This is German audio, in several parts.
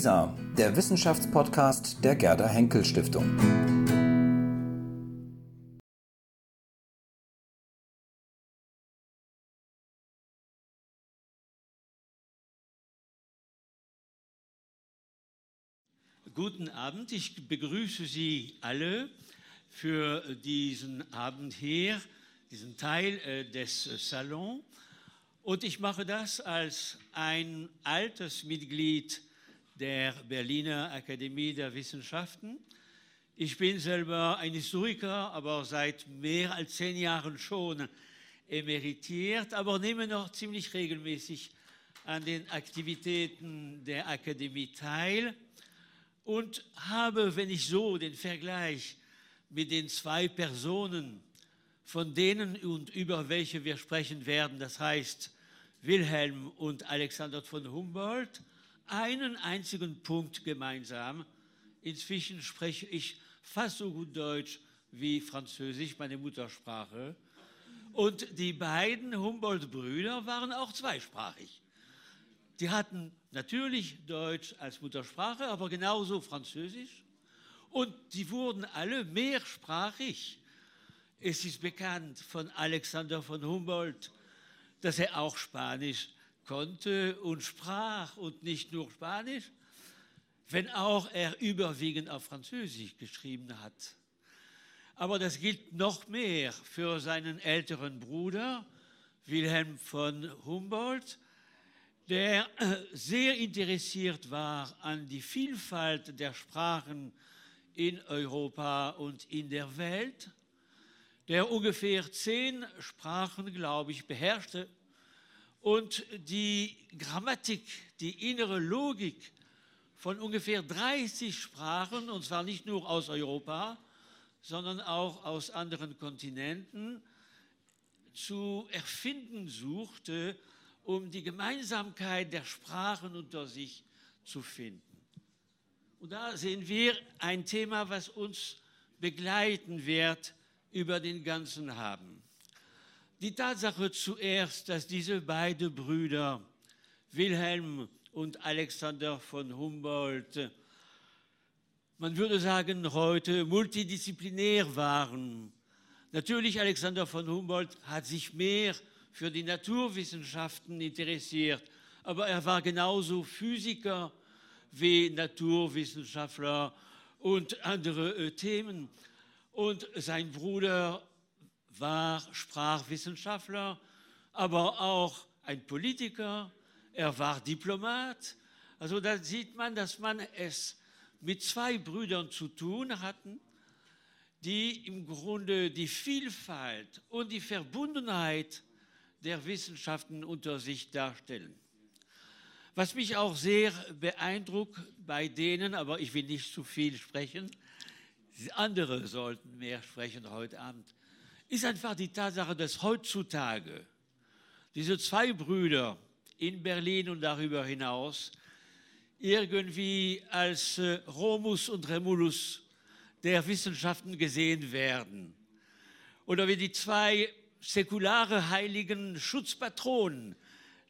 WISA, der Wissenschaftspodcast der Gerda Henkel Stiftung. Guten Abend, ich begrüße Sie alle für diesen Abend hier, diesen Teil äh, des Salons. Und ich mache das als ein altes Mitglied der Berliner Akademie der Wissenschaften. Ich bin selber ein Historiker, aber seit mehr als zehn Jahren schon emeritiert, aber nehme noch ziemlich regelmäßig an den Aktivitäten der Akademie teil und habe, wenn ich so den Vergleich mit den zwei Personen, von denen und über welche wir sprechen werden, das heißt Wilhelm und Alexander von Humboldt, einen einzigen Punkt gemeinsam. Inzwischen spreche ich fast so gut Deutsch wie Französisch, meine Muttersprache. Und die beiden Humboldt-Brüder waren auch zweisprachig. Die hatten natürlich Deutsch als Muttersprache, aber genauso Französisch. Und die wurden alle mehrsprachig. Es ist bekannt von Alexander von Humboldt, dass er auch Spanisch konnte und sprach und nicht nur Spanisch, wenn auch er überwiegend auf Französisch geschrieben hat. Aber das gilt noch mehr für seinen älteren Bruder, Wilhelm von Humboldt, der äh, sehr interessiert war an die Vielfalt der Sprachen in Europa und in der Welt der ungefähr zehn Sprachen, glaube ich, beherrschte und die Grammatik, die innere Logik von ungefähr 30 Sprachen, und zwar nicht nur aus Europa, sondern auch aus anderen Kontinenten, zu erfinden suchte, um die Gemeinsamkeit der Sprachen unter sich zu finden. Und da sehen wir ein Thema, was uns begleiten wird über den ganzen haben. Die Tatsache zuerst, dass diese beiden Brüder, Wilhelm und Alexander von Humboldt, man würde sagen, heute multidisziplinär waren. Natürlich, Alexander von Humboldt hat sich mehr für die Naturwissenschaften interessiert, aber er war genauso Physiker wie Naturwissenschaftler und andere äh, Themen. Und sein Bruder war Sprachwissenschaftler, aber auch ein Politiker. Er war Diplomat. Also da sieht man, dass man es mit zwei Brüdern zu tun hatten, die im Grunde die Vielfalt und die Verbundenheit der Wissenschaften unter sich darstellen. Was mich auch sehr beeindruckt bei denen, aber ich will nicht zu viel sprechen, andere sollten mehr sprechen heute Abend, ist einfach die Tatsache, dass heutzutage diese zwei Brüder in Berlin und darüber hinaus irgendwie als äh, Romus und Remulus der Wissenschaften gesehen werden. Oder wie die zwei säkulare heiligen Schutzpatronen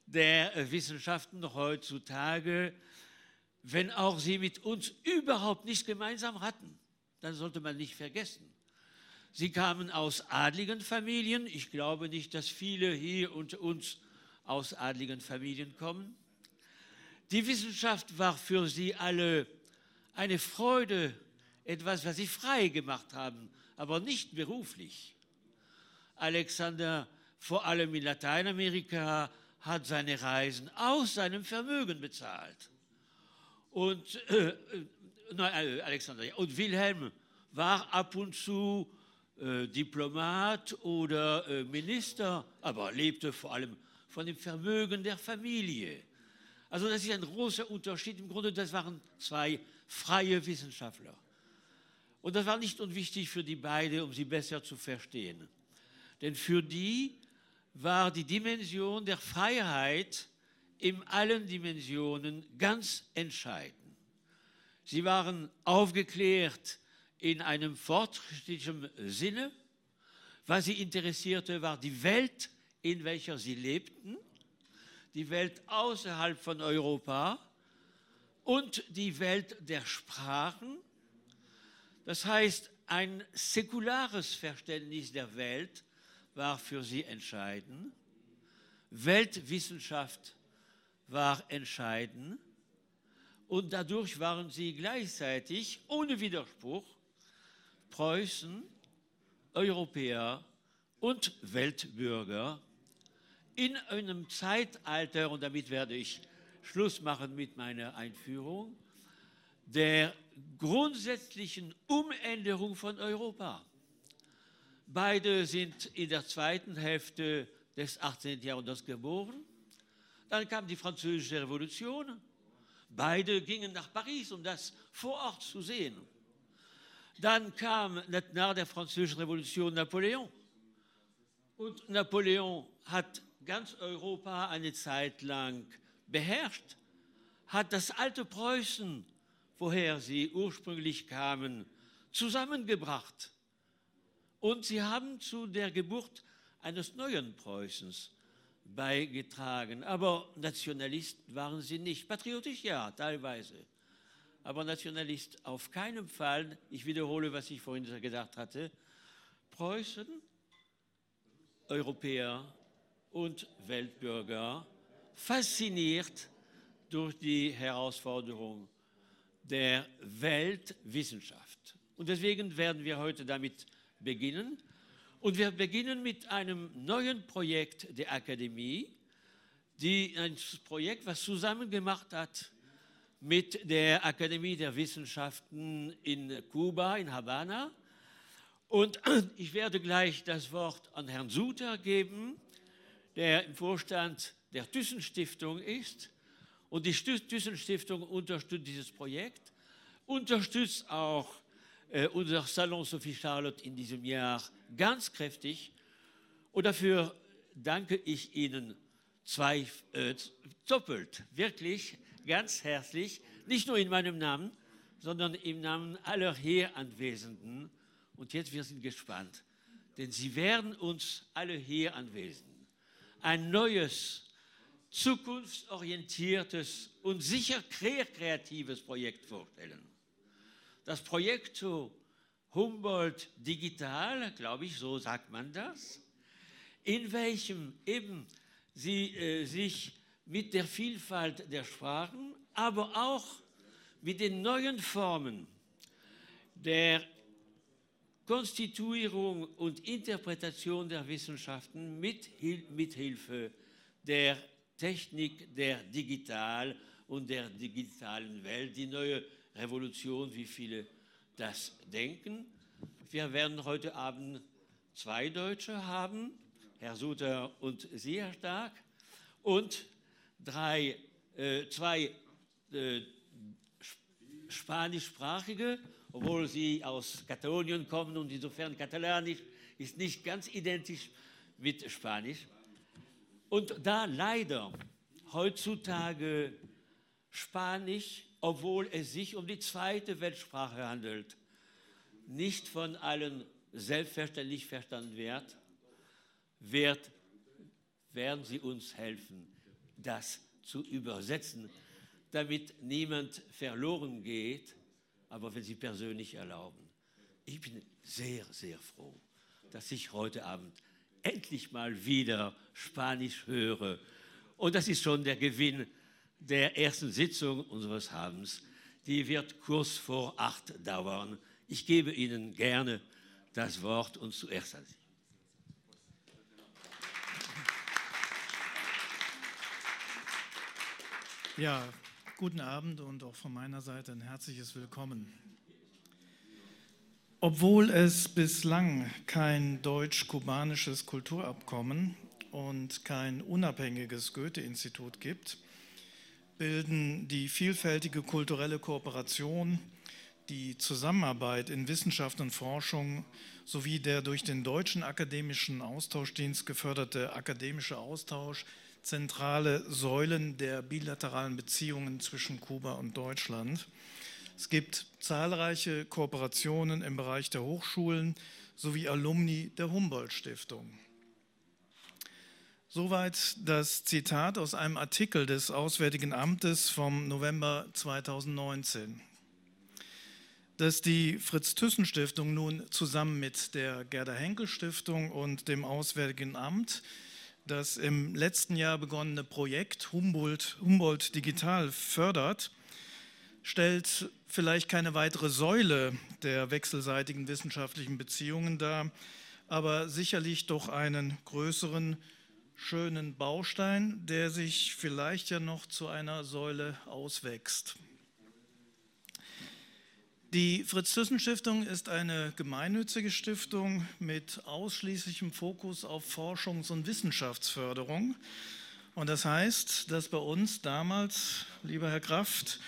der äh, Wissenschaften heutzutage, wenn auch sie mit uns überhaupt nichts gemeinsam hatten dann sollte man nicht vergessen. Sie kamen aus adligen Familien. Ich glaube nicht, dass viele hier unter uns aus adligen Familien kommen. Die Wissenschaft war für sie alle eine Freude, etwas, was sie frei gemacht haben, aber nicht beruflich. Alexander, vor allem in Lateinamerika, hat seine Reisen aus seinem Vermögen bezahlt. Und äh, nein, äh, Alexander, und Wilhelm war ab und zu äh, Diplomat oder äh, Minister, aber lebte vor allem von dem Vermögen der Familie. Also das ist ein großer Unterschied. Im Grunde, das waren zwei freie Wissenschaftler. Und das war nicht unwichtig für die beiden, um sie besser zu verstehen. Denn für die war die Dimension der Freiheit in allen Dimensionen ganz entscheidend. Sie waren aufgeklärt in einem fortschrittlichen Sinne. Was sie interessierte, war die Welt, in welcher sie lebten, die Welt außerhalb von Europa, und die Welt der Sprachen. Das heißt, ein säkulares Verständnis der Welt war für sie entscheidend. Weltwissenschaft war entscheidend. Und dadurch waren sie gleichzeitig ohne Widerspruch Preußen, Europäer und Weltbürger in einem Zeitalter, und damit werde ich Schluss machen mit meiner Einführung, der grundsätzlichen Umänderung von Europa. Beide sind in der zweiten Hälfte des 18. Jahrhunderts geboren. Dann kam die Französische Revolution. Beide gingen nach Paris, um das vor Ort zu sehen. Dann kam nach der Französischen Revolution Napoleon. Und Napoleon hat ganz Europa eine Zeit lang beherrscht, hat das alte Preußen, woher sie ursprünglich kamen, zusammengebracht. Und sie haben zu der Geburt eines neuen Preußens beigetragen. Aber Nationalist waren sie nicht. Patriotisch ja, teilweise. Aber Nationalist auf keinen Fall. Ich wiederhole, was ich vorhin gesagt hatte. Preußen, Europäer und Weltbürger fasziniert durch die Herausforderung der Weltwissenschaft. Und deswegen werden wir heute damit beginnen. Und wir beginnen mit einem neuen Projekt der Akademie, die, ein Projekt, was zusammen gemacht hat mit der Akademie der Wissenschaften in Kuba, in Havanna. Und ich werde gleich das Wort an Herrn Suter geben, der im Vorstand der Thyssen-Stiftung ist. Und die Thyssen-Stiftung unterstützt dieses Projekt, unterstützt auch äh, unser Salon Sophie Charlotte in diesem Jahr ganz kräftig. Und dafür danke ich Ihnen zwei, äh, doppelt, wirklich ganz herzlich, nicht nur in meinem Namen, sondern im Namen aller hier Anwesenden. Und jetzt, wir sind gespannt, denn Sie werden uns alle hier Anwesenden ein neues, zukunftsorientiertes und sicher kreatives Projekt vorstellen. Das Projekt Humboldt Digital, glaube ich, so sagt man das, in welchem eben sie äh, sich mit der Vielfalt der Sprachen, aber auch mit den neuen Formen der Konstituierung und Interpretation der Wissenschaften mit, mit Hilfe der Technik der Digital- und der digitalen Welt, die neue Revolution, wie viele das denken. Wir werden heute Abend zwei Deutsche haben, Herr Suter und Sie, Herr Stark, und drei, äh, zwei äh, spanischsprachige obwohl sie aus Katalonien kommen und insofern Katalanisch ist nicht ganz identisch mit Spanisch. Und da leider heutzutage Spanisch, obwohl es sich um die zweite Weltsprache handelt, nicht von allen selbstverständlich verstanden wird, wird werden Sie uns helfen, das zu übersetzen, damit niemand verloren geht aber wenn Sie persönlich erlauben, ich bin sehr, sehr froh, dass ich heute Abend endlich mal wieder Spanisch höre. Und das ist schon der Gewinn der ersten Sitzung unseres Habens. Die wird kurz vor acht dauern. Ich gebe Ihnen gerne das Wort und zuerst an Sie. Ja, Guten Abend und auch von meiner Seite ein herzliches Willkommen. Obwohl es bislang kein deutsch-kubanisches Kulturabkommen und kein unabhängiges Goethe-Institut gibt, bilden die vielfältige kulturelle Kooperation, die Zusammenarbeit in Wissenschaft und Forschung sowie der durch den Deutschen Akademischen Austauschdienst geförderte akademische Austausch zentrale Säulen der bilateralen Beziehungen zwischen Kuba und Deutschland. Es gibt zahlreiche Kooperationen im Bereich der Hochschulen sowie Alumni der Humboldt Stiftung. Soweit das Zitat aus einem Artikel des Auswärtigen Amtes vom November 2019. Dass die Fritz-Thyssen-Stiftung nun zusammen mit der Gerda-Henkel-Stiftung und dem Auswärtigen Amt das im letzten Jahr begonnene Projekt Humboldt, Humboldt Digital fördert, stellt vielleicht keine weitere Säule der wechselseitigen wissenschaftlichen Beziehungen dar, aber sicherlich doch einen größeren schönen Baustein, der sich vielleicht ja noch zu einer Säule auswächst. Die Fritz-Thyssen-Stiftung ist eine gemeinnützige Stiftung mit ausschließlichem Fokus auf Forschungs- und Wissenschaftsförderung. Und das heißt, dass bei uns damals, lieber Herr Kraft,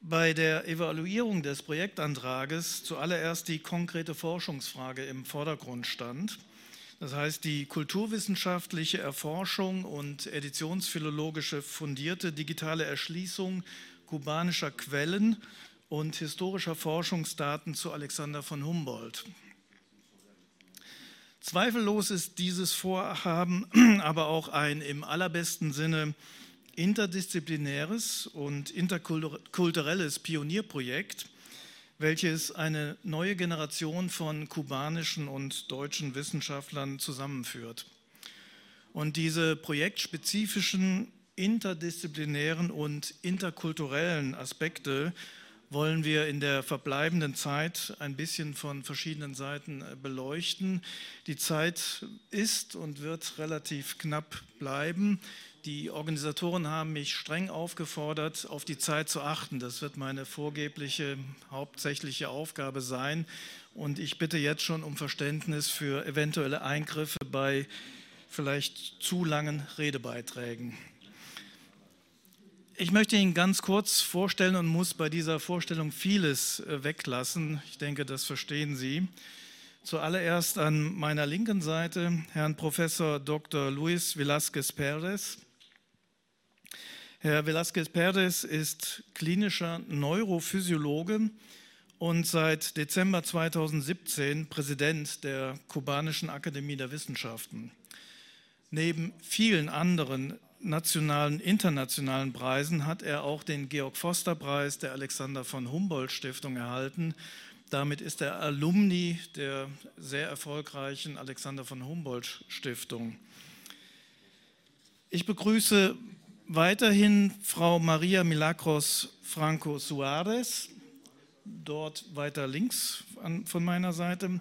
bei der Evaluierung des Projektantrages zuallererst die konkrete Forschungsfrage im Vordergrund stand. Das heißt, die kulturwissenschaftliche Erforschung und editionsphilologische fundierte digitale Erschließung kubanischer Quellen und historischer Forschungsdaten zu Alexander von Humboldt. Zweifellos ist dieses Vorhaben aber auch ein im allerbesten Sinne interdisziplinäres und interkulturelles Pionierprojekt, welches eine neue Generation von kubanischen und deutschen Wissenschaftlern zusammenführt. Und diese projektspezifischen, interdisziplinären und interkulturellen Aspekte wollen wir in der verbleibenden Zeit ein bisschen von verschiedenen Seiten äh, beleuchten. Die Zeit ist und wird relativ knapp bleiben. Die Organisatoren haben mich streng aufgefordert, auf die Zeit zu achten. Das wird meine vorgebliche hauptsächliche Aufgabe sein. Und ich bitte jetzt schon um Verständnis für eventuelle Eingriffe bei vielleicht zu langen Redebeiträgen. Ich möchte Ihnen ganz kurz vorstellen und muss bei dieser Vorstellung vieles äh, weglassen. Ich denke, das verstehen Sie. Zuallererst an meiner linken Seite Herrn Professor Dr. Luis Velázquez Pérez. Herr Velázquez Pérez ist klinischer Neurophysiologe und seit Dezember 2017 Präsident der Kubanischen Akademie der Wissenschaften. Neben vielen anderen nationalen, internationalen Preisen hat er auch den Georg-Forster-Preis der Alexander von Humboldt-Stiftung erhalten. Damit ist er Alumni der sehr erfolgreichen Alexander von Humboldt-Stiftung. Ich begrüße weiterhin Frau Maria Milagros Franco Suarez, dort weiter links von meiner Seite.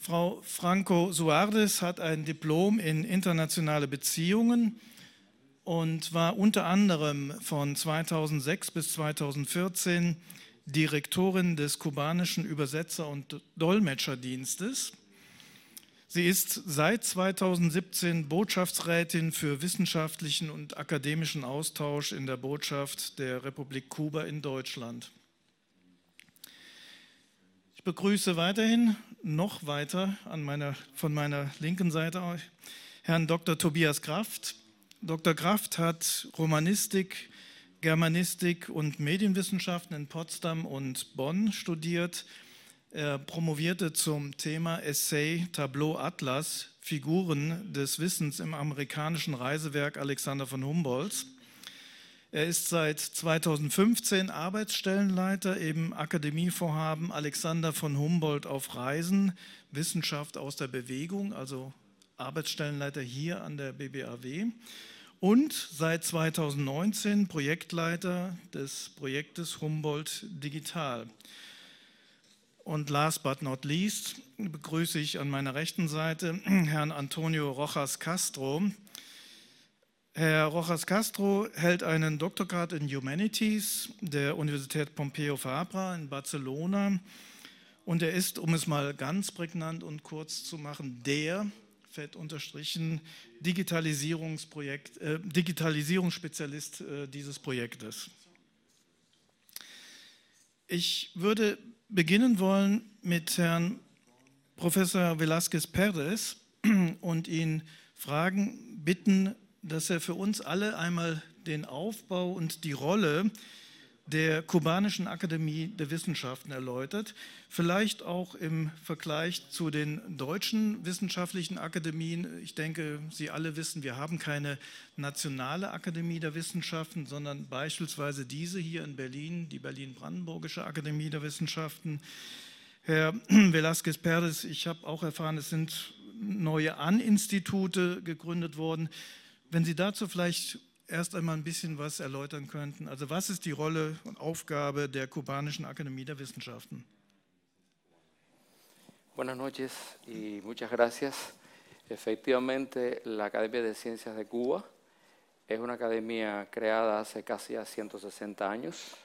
Frau Franco Suarez hat ein Diplom in internationale Beziehungen und war unter anderem von 2006 bis 2014 Direktorin des kubanischen Übersetzer- und Dolmetscherdienstes. Sie ist seit 2017 Botschaftsrätin für wissenschaftlichen und akademischen Austausch in der Botschaft der Republik Kuba in Deutschland. Ich begrüße weiterhin noch weiter meiner, von meiner linken Seite Herrn Dr. Tobias Kraft, Dr. Kraft hat Romanistik, Germanistik und Medienwissenschaften in Potsdam und Bonn studiert. Er promovierte zum Thema Essay Tableau Atlas, Figuren des Wissens im amerikanischen Reisewerk Alexander von Humboldt. Er ist seit 2015 Arbeitsstellenleiter im Akademievorhaben Alexander von Humboldt auf Reisen, Wissenschaft aus der Bewegung, also Arbeitsstellenleiter hier an der BBAW und seit 2019 Projektleiter des Projektes Humboldt Digital. Und last but not least begrüße ich an meiner rechten Seite Herrn Antonio Rojas Castro. Herr Rojas Castro hält einen Doktorgrad in Humanities der Universität Pompeu Fabra in Barcelona und er ist, um es mal ganz prägnant und kurz zu machen, der fett unterstrichen, Digitalisierungsprojekt, äh, Digitalisierungsspezialist äh, dieses Projektes. Ich würde beginnen wollen mit Herrn Professor Velázquez Pérez und ihn fragen, bitten, dass er für uns alle einmal den Aufbau und die Rolle der kubanischen Akademie der Wissenschaften erläutert, vielleicht auch im Vergleich zu den deutschen wissenschaftlichen Akademien. Ich denke, Sie alle wissen, wir haben keine nationale Akademie der Wissenschaften, sondern beispielsweise diese hier in Berlin, die Berlin-Brandenburgische Akademie der Wissenschaften. Herr Velasquez Perez, ich habe auch erfahren, es sind neue An-Institute gegründet worden. Wenn Sie dazu vielleicht erst einmal ein bisschen Rolle? Buenas noches y muchas gracias. Efectivamente, la Academia de Ciencias de Cuba es una academia creada hace casi 160 años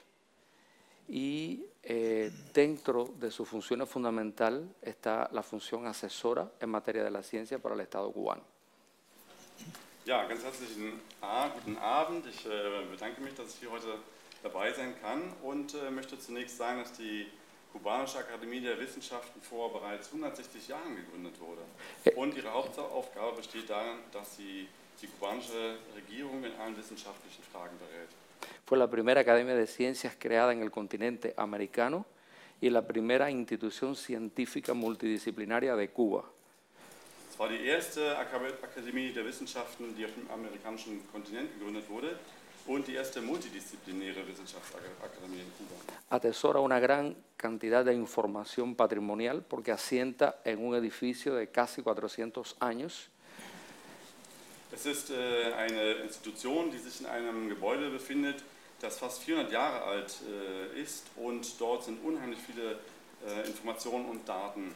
y eh, dentro de su función fundamental está la función asesora en materia de la ciencia para el Estado cubano. Ja, ganz herzlichen A guten Abend. Ich äh, bedanke mich, dass ich hier heute dabei sein kann und äh, möchte zunächst sagen, dass die Kubanische Akademie der Wissenschaften vor bereits 160 Jahren gegründet wurde. Und ihre Hauptaufgabe besteht darin, dass sie die kubanische Regierung in allen wissenschaftlichen Fragen berät. Fue la primera academia de ciencias creada en el continente americano y la primera institución científica multidisciplinaria de Cuba. Es war die erste Akademie der Wissenschaften, die auf dem amerikanischen Kontinent gegründet wurde und die erste multidisziplinäre Wissenschaftsakademie in Kuba. Atesora una gran cantidad de información patrimonial porque asienta en un edificio de casi 400 años. Es ist äh, eine Institution, die sich in einem Gebäude befindet, das fast 400 Jahre alt äh, ist und dort sind unheimlich viele äh, Informationen und Daten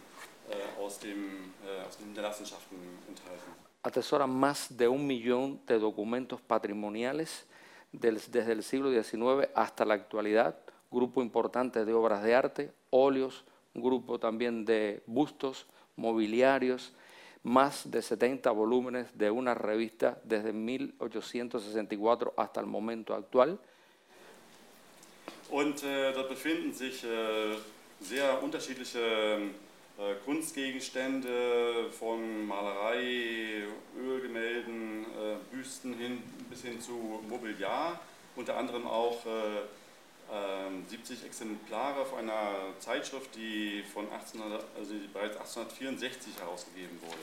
aus, dem, äh, aus den Hinterlassenschaften enthalten. Atesora más de un millón de documentos patrimoniales del, desde el siglo XIX hasta la actualidad, grupo importante de obras de arte, óleos, grupo también de bustos, mobiliarios, más de 70 volúmenes de una revista desde 1864 hasta el momento actual. Und äh, dort befinden sich äh, sehr unterschiedliche Äh, Kunstgegenstände von Malerei, Ölgemälden, äh, Büsten hin, bis hin zu Mobiliar, unter anderem auch 70 äh, Exemplare auf einer Zeitschrift, die, von 1800, also die bereits 1864 herausgegeben wurde.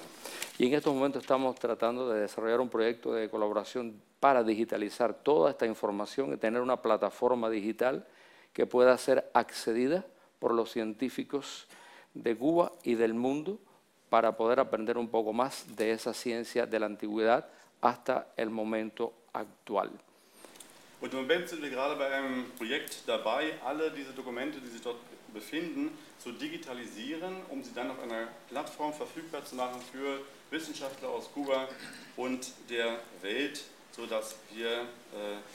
Y en estos momentos estamos tratando de desarrollar un proyecto de colaboración para digitalizar toda esta información y tener una plataforma digital que pueda ser accedida por los científicos de Cuba y del mundo para poder aprender un poco más de esa ciencia de la antigüedad hasta el momento actual. Und im Moment sind wir gerade bei einem Projekt dabei, alle diese Dokumente, die sich dort befinden, zu digitalisieren, um sie dann auf einer Plattform verfügbar zu machen für Wissenschaftler aus Kuba und der Welt, sodass wir äh,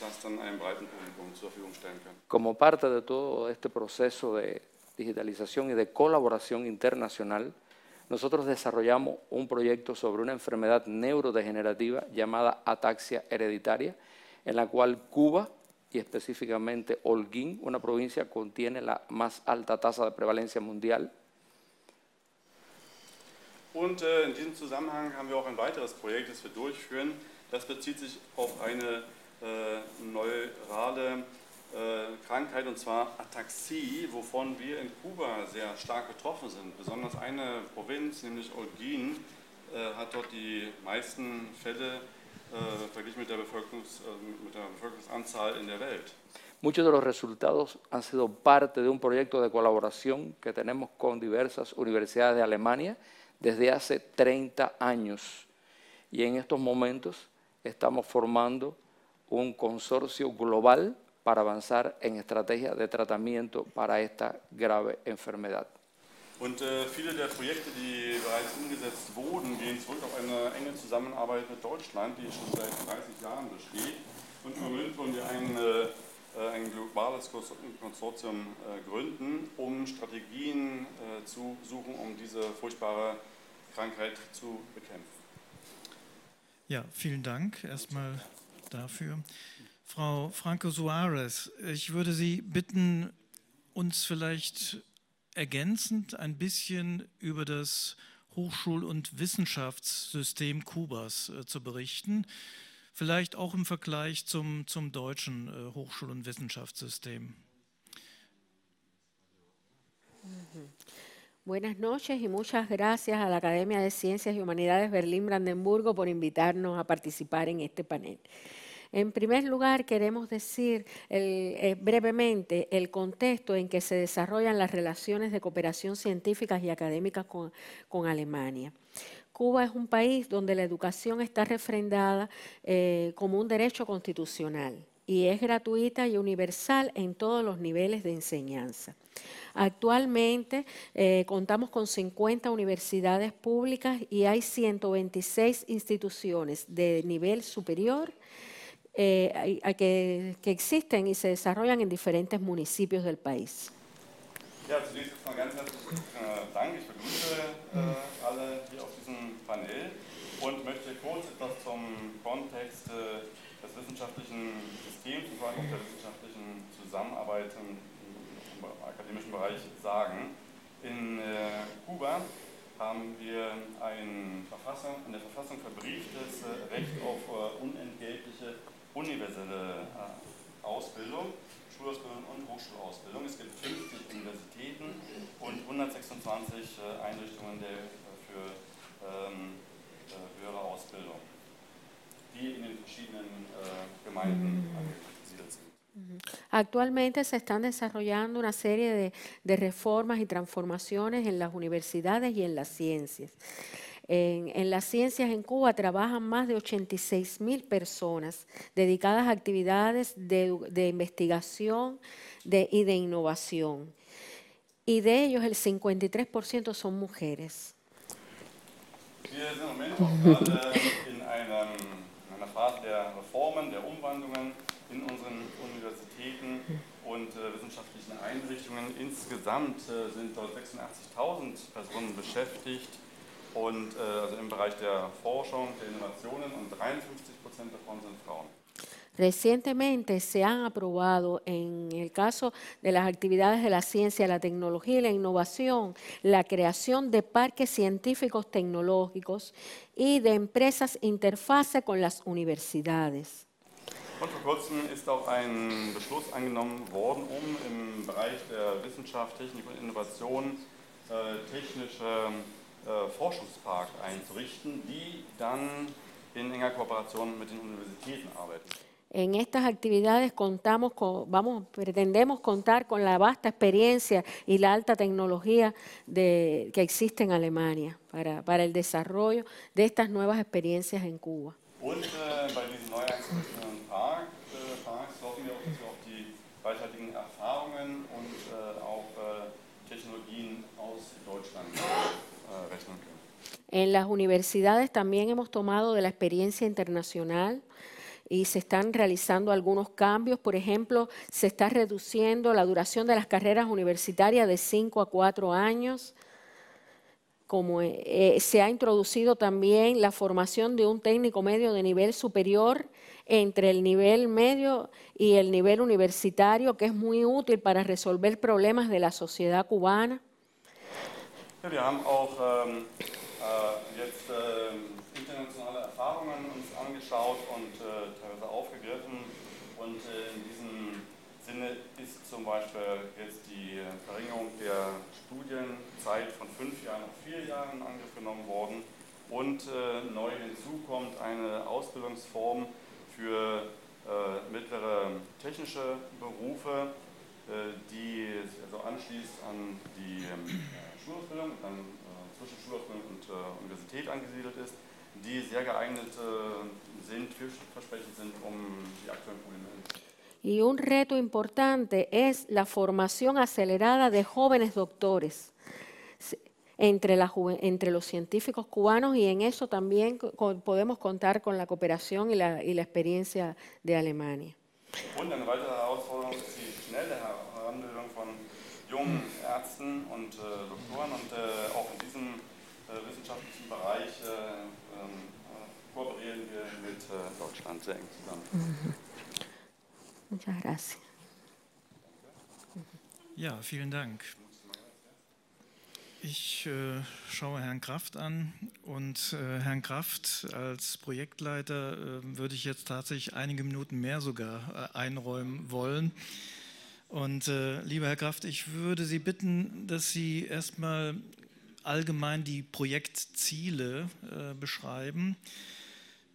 das dann einem breiten Publikum zur Verfügung stellen können. Como parte de todo este proceso de digitalización y de colaboración internacional, nosotros desarrollamos un proyecto sobre una enfermedad neurodegenerativa llamada ataxia hereditaria, en la cual Cuba y específicamente Holguín, una provincia, contiene la más alta tasa de prevalencia mundial. Und äh, in diesem Zusammenhang haben wir auch ein weiteres Projekt, das wir durchführen. Das bezieht sich auf eine äh, neurale Krankheit, und zwar Ataxie, wovon wir in Kuba sehr stark betroffen sind. Besonders eine Provinz, nämlich Holguin, äh, hat dort die meisten Fälle äh, verglichen mit der, Bevölkerungs, mit der Bevölkerungsanzahl in der Welt. Muchos de los resultados han sido parte de un proyecto de colaboración que tenemos con diversas universidades de Alemania desde hace 30 años. Y en estos momentos estamos formando un consorcio global para avanzar en estrategias de tratamiento para esta grave enfermedad. Und äh, viele der Projekte, die bereits umgesetzt wurden, gehen zurück auf eine enge Zusammenarbeit mit Deutschland, die schon seit 30 Jahren besteht. Und im Moment wollen wir ein, äh, ein globales Konsortium äh, gründen, um Strategien äh, zu suchen, um diese furchtbare Krankheit zu bekämpfen. Ja, vielen Dank erstmal dafür. Frau Franco Suarez, ich würde Sie bitten, uns vielleicht ergänzend ein bisschen über das Hochschul- und Wissenschaftssystem Kubas äh, zu berichten. vielleicht auch im Vergleich zum, zum deutschen äh, Hochschul- und Wissenschaftssystem. Buenas noches y muchas gracias a la Academia de Ciencias y Humanidades Berlín-Brandenburgo por invitarnos a participar en este panel. En primer lugar, queremos decir eh, brevemente el contexto en que se desarrollan las relaciones de cooperación científicas y académicas con, Alemania. Cuba es un país donde la educación está refrendada eh, como un derecho constitucional y es gratuita y universal en todos los niveles de enseñanza. Actualmente eh, contamos con 50 universidades públicas y hay 126 instituciones de nivel superior eh, que, que, existen y se desarrollan en diferentes municipios del país. Ja, zunächst erstmal ganz herzlichen äh, Dank. Ich begrüße äh, alle hier auf diesem Panel und möchte kurz etwas zum Kontext äh, des wissenschaftlichen Systems und vor allem der wissenschaftlichen Zusammenarbeit im akademischen Bereich sagen. In äh, Kuba haben wir ein Verfassung, in der Verfassung verbrieftes äh, Recht auf äh, unentgeltliche universelle äh, Ausbildung, Schulausbildung und Hochschulausbildung. Es gibt 50 Universitäten und 126 äh, Einrichtungen der, für ähm, äh, höhere Ausbildung, die in den verschiedenen Gemeinden angesiedelt sind. Actualmente se están desarrollando una serie de, de, reformas y transformaciones en las universidades y en las ciencias. En, en, las ciencias en Cuba trabajan más de 86 mil personas dedicadas a actividades de, de investigación de, y de innovación. Y de ellos el 53% son mujeres. Und äh, wissenschaftlichen Einrichtungen. Insgesamt äh, sind dort 86.000 Personen beschäftigt und äh, also im Bereich der Forschung, der Innovationen und 53 Prozent davon sind Frauen. Recientemente se han aprobado en el caso de las actividades de la ciencia, la tecnología y la innovación la creación de parques científicos tecnológicos y de empresas interfase con las universidades. Und vor kurzem ist auch ein Beschluss angenommen worden, um im Bereich der Wissenschaft, Technik und Innovation äh, technische äh, Forschungspark einzurichten, die dann in enger Kooperation mit den Universitäten arbeiten. En estas actividades contamos con, vamos, pretendemos contar con la vasta experiencia y la alta tecnología de, que existe en Alemania para, para el desarrollo de estas nuevas experiencias en Cuba. Und äh, bei diesem neu einzurichtenden Park, äh, Parks hoffen wir auch, dass wir auch die reichhaltigen Erfahrungen und äh, auch äh, Technologien aus Deutschland äh, rechnen können. En las universidades también hemos tomado de la experiencia internacional y se están realizando algunos cambios. Por ejemplo, se está reduciendo la duración de las carreras universitarias de 5 a 4 años como eh, se ha introducido también la formación de un técnico medio de nivel superior entre el nivel medio y el nivel universitario, que es muy útil para resolver problemas de la sociedad cubana. Ja, wir haben auch ähm, äh, jetzt äh, internationale Erfahrungen uns angeschaut und äh, teilweise aufgegriffen. Und äh, in diesem Sinne ist zum Beispiel jetzt die Verringerung der Studienzeit von fünf Jahren auf vier Jahren in Angriff genommen worden. Und äh, neu hinzu kommt eine Ausbildungsform für äh, mittlere technische Berufe, äh, die also anschließt an die ähm, Schulausbildung, dann äh, zwischen Schulausbildung und äh, Universität angesiedelt ist, die sehr geeignet sind, vielversprechend sind, um die aktuellen Probleme Y un reto importante es la formación acelerada de jóvenes doctores entre, la, entre los científicos cubanos y en eso también podemos contar con la cooperación y la, y la experiencia de Alemania. Und eine weitere Herausforderung ist die schnelle Heranbildung von jungen Ärzten und äh, Doktoren und äh, auch in diesem äh, wissenschaftlichen Bereich äh, ähm, äh, kooperieren wir mit äh, Deutschland sehr eng zusammen. Mhm. Muchas gracias. Ja, vielen Dank. Ich äh, schaue Herrn Kraft an und äh, Herrn Kraft als Projektleiter äh, würde ich jetzt tatsächlich einige Minuten mehr sogar äh, einräumen wollen. Und äh, lieber Herr Kraft, ich würde Sie bitten, dass Sie erstmal allgemein die Projektziele äh, beschreiben.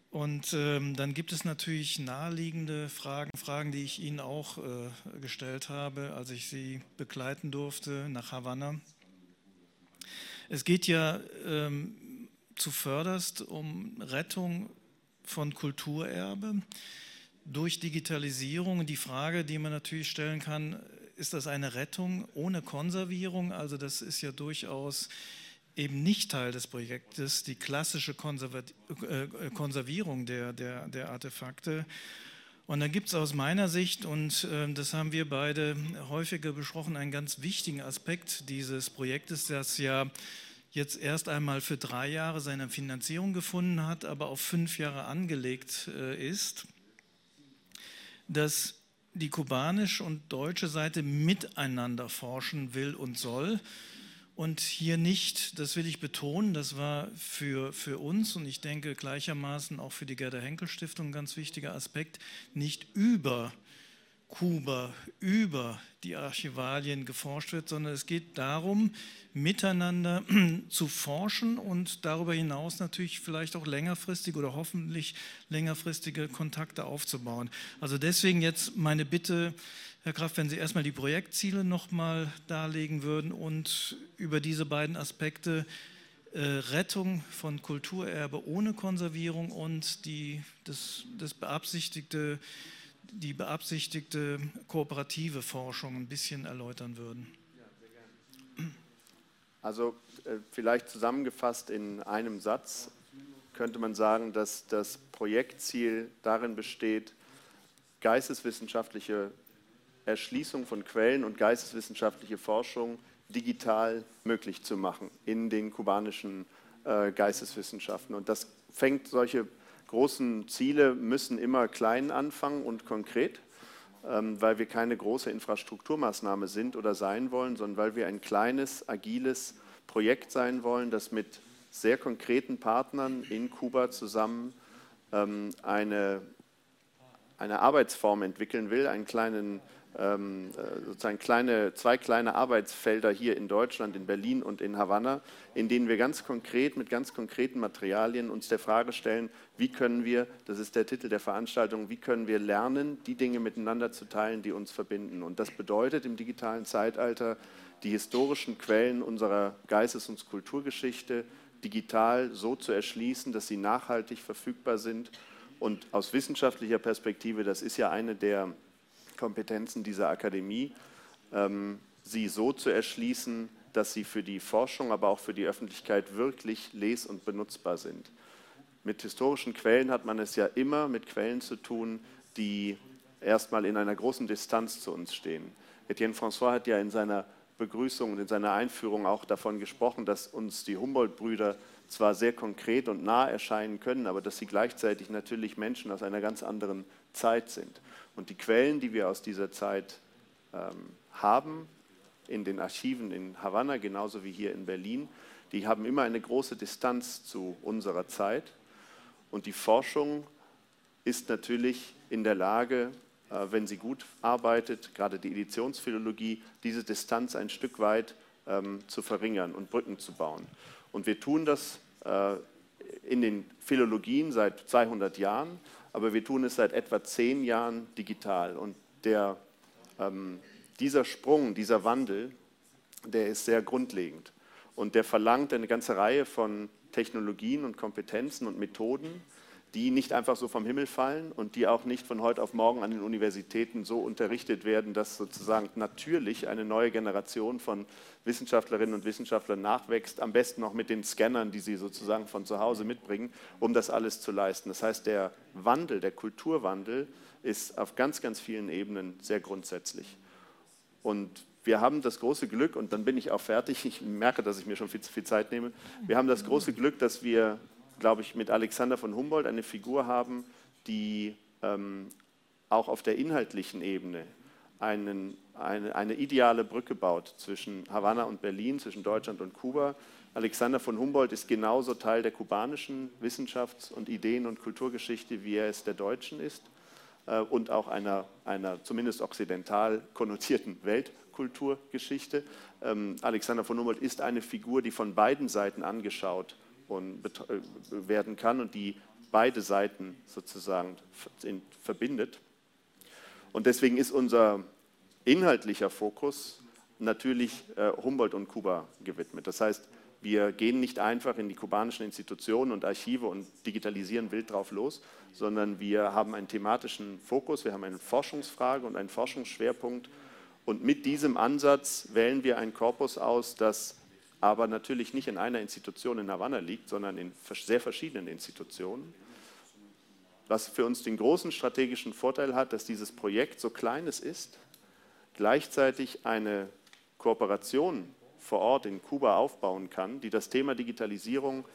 Und ähm, dann gibt es natürlich naheliegende Fragen, Fragen, die ich Ihnen auch gestellt habe, als ich Sie begleiten durfte nach Havanna. Es geht ja ähm, zuvörderst um Rettung von Kulturerbe durch Digitalisierung. Die Frage, die man natürlich stellen kann, ist das eine Rettung ohne Konservierung? Also das ist ja durchaus eben nicht Teil des Projektes, die klassische äh, Konservierung der, der, der Artefakte. Und dann gibt es aus meiner Sicht, und äh, das haben wir beide häufiger besprochen, einen ganz wichtigen Aspekt dieses Projektes, das ja jetzt erst einmal für drei Jahre seine Finanzierung gefunden hat, aber auf fünf Jahre angelegt äh, ist, dass die kubanische und deutsche Seite miteinander forschen will und soll. Und hier nicht, das will ich betonen, das war für, für uns und ich denke gleichermaßen auch für die Gerda Henkel Stiftung ein ganz wichtiger Aspekt, nicht über Kuba, über die Archivalien geforscht wird, sondern es geht darum, miteinander zu forschen und darüber hinaus natürlich vielleicht auch längerfristige oder hoffentlich längerfristige Kontakte aufzubauen. Also deswegen jetzt meine Bitte, Herr Kraft, wenn Sie erstmal die Projektziele nochmal darlegen würden und über diese beiden Aspekte äh, Rettung von Kulturerbe ohne Konservierung und die, das, das beabsichtigte, die beabsichtigte kooperative Forschung ein bisschen erläutern würden. Also äh, vielleicht zusammengefasst in einem Satz könnte man sagen, dass das Projektziel darin besteht, geisteswissenschaftliche Erschließung von Quellen und geisteswissenschaftliche Forschung digital möglich zu machen in den kubanischen äh, Geisteswissenschaften. Und das fängt, solche großen Ziele müssen immer klein anfangen und konkret, ähm, weil wir keine große Infrastrukturmaßnahme sind oder sein wollen, sondern weil wir ein kleines, agiles Projekt sein wollen, das mit sehr konkreten Partnern in Kuba zusammen ähm, eine, eine Arbeitsform entwickeln will, einen kleinen ähm, äh, sozusagen kleine, zwei kleine Arbeitsfelder hier in Deutschland, in Berlin und in Havanna, in denen wir ganz konkret mit ganz konkreten Materialien uns der Frage stellen, wie können wir, das ist der Titel der Veranstaltung, wie können wir lernen, die Dinge miteinander zu teilen, die uns verbinden. Und das bedeutet im digitalen Zeitalter, die historischen Quellen unserer Geistes- und Kulturgeschichte digital so zu erschließen, dass sie nachhaltig verfügbar sind und aus wissenschaftlicher Perspektive, das ist ja eine der Kompetenzen dieser Akademie, ähm, sie so zu erschließen, dass sie für die Forschung, aber auch für die Öffentlichkeit wirklich les- und benutzbar sind. Mit historischen Quellen hat man es ja immer mit Quellen zu tun, die erstmal in einer großen Distanz zu uns stehen. Etienne François hat ja in seiner Begrüßung und in seiner Einführung auch davon gesprochen, dass uns die Humboldt-Brüder zwar sehr konkret und nah erscheinen können, aber dass sie gleichzeitig natürlich Menschen aus einer ganz anderen Zeit sind. Und die Quellen, die wir aus dieser Zeit ähm, haben, in den Archiven in Havanna, genauso wie hier in Berlin, die haben immer eine große Distanz zu unserer Zeit. Und die Forschung ist natürlich in der Lage, äh, wenn sie gut arbeitet, gerade die Editionsphilologie, diese Distanz ein Stück weit ähm, zu verringern und Brücken zu bauen. Und wir tun das äh, in den Philologien seit 200 Jahren, aber wir tun es seit etwa zehn Jahren digital. Und der, ähm, dieser Sprung, dieser Wandel, der ist sehr grundlegend. Und der verlangt eine ganze Reihe von Technologien und Kompetenzen und Methoden, die nicht einfach so vom Himmel fallen und die auch nicht von heute auf morgen an den Universitäten so unterrichtet werden, dass sozusagen natürlich eine neue Generation von Wissenschaftlerinnen und Wissenschaftlern nachwächst, am besten noch mit den Scannern, die sie sozusagen von zu Hause mitbringen, um das alles zu leisten. Das heißt, der Wandel, der Kulturwandel ist auf ganz, ganz vielen Ebenen sehr grundsätzlich. Und wir haben das große Glück, und dann bin ich auch fertig, ich merke, dass ich mir schon viel zu viel Zeit nehme, wir haben das große Glück, dass wir glaube ich, mit Alexander von Humboldt eine Figur haben, die ähm, auch auf der inhaltlichen Ebene einen, eine, eine ideale Brücke baut zwischen Havanna und Berlin, zwischen Deutschland und Kuba. Alexander von Humboldt ist genauso Teil der kubanischen Wissenschafts- und Ideen- und Kulturgeschichte, wie er es der deutschen ist äh, und auch einer, einer zumindest okzidental konnotierten Weltkulturgeschichte. Ähm, Alexander von Humboldt ist eine Figur, die von beiden Seiten angeschaut und, äh, werden kann und die beide Seiten sozusagen verbindet. Und deswegen ist unser inhaltlicher Fokus natürlich äh, Humboldt und Kuba gewidmet. Das heißt, wir gehen nicht einfach in die kubanischen Institutionen und Archive und digitalisieren wild drauf los, sondern wir haben einen thematischen Fokus, wir haben eine Forschungsfrage und einen Forschungsschwerpunkt. Und mit diesem Ansatz wählen wir einen Korpus aus, das aber natürlich nicht in einer Institution in Havanna liegt, sondern in sehr verschiedenen Institutionen. Was für uns den großen strategischen Vorteil hat, dass dieses Projekt, so klein es ist, gleichzeitig eine Kooperation vor Ort in Kuba aufbauen kann, die das Thema Digitalisierung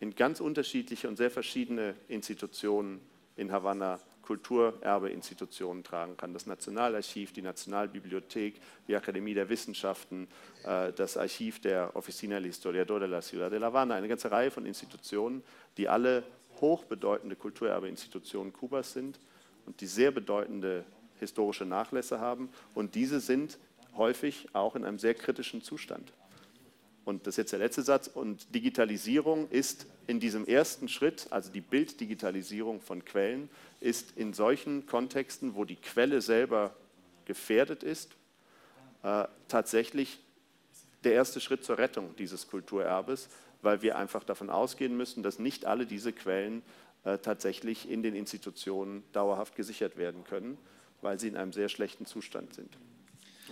in ganz unterschiedliche und sehr verschiedene Institutionen in Havanna, Kulturerbeinstitutionen tragen kann. Das Nationalarchiv, die Nationalbibliothek, die Akademie der Wissenschaften, äh, das Archiv der Oficina del Historiador de la Ciudad de La Habana, eine ganze Reihe von Institutionen, die alle hochbedeutende Kulturerbeinstitutionen Kubas sind und die sehr bedeutende historische Nachlässe haben. Und diese sind häufig auch in einem sehr kritischen Zustand. Und das ist jetzt der letzte Satz. Und Digitalisierung ist in diesem ersten Schritt, also die Bilddigitalisierung von Quellen, ist in solchen Kontexten, wo die Quelle selber gefährdet ist, äh, tatsächlich der erste Schritt zur Rettung dieses Kulturerbes, weil wir einfach davon ausgehen müssen, dass nicht alle diese Quellen äh, tatsächlich in den Institutionen dauerhaft gesichert werden können, weil sie in einem sehr schlechten Zustand sind.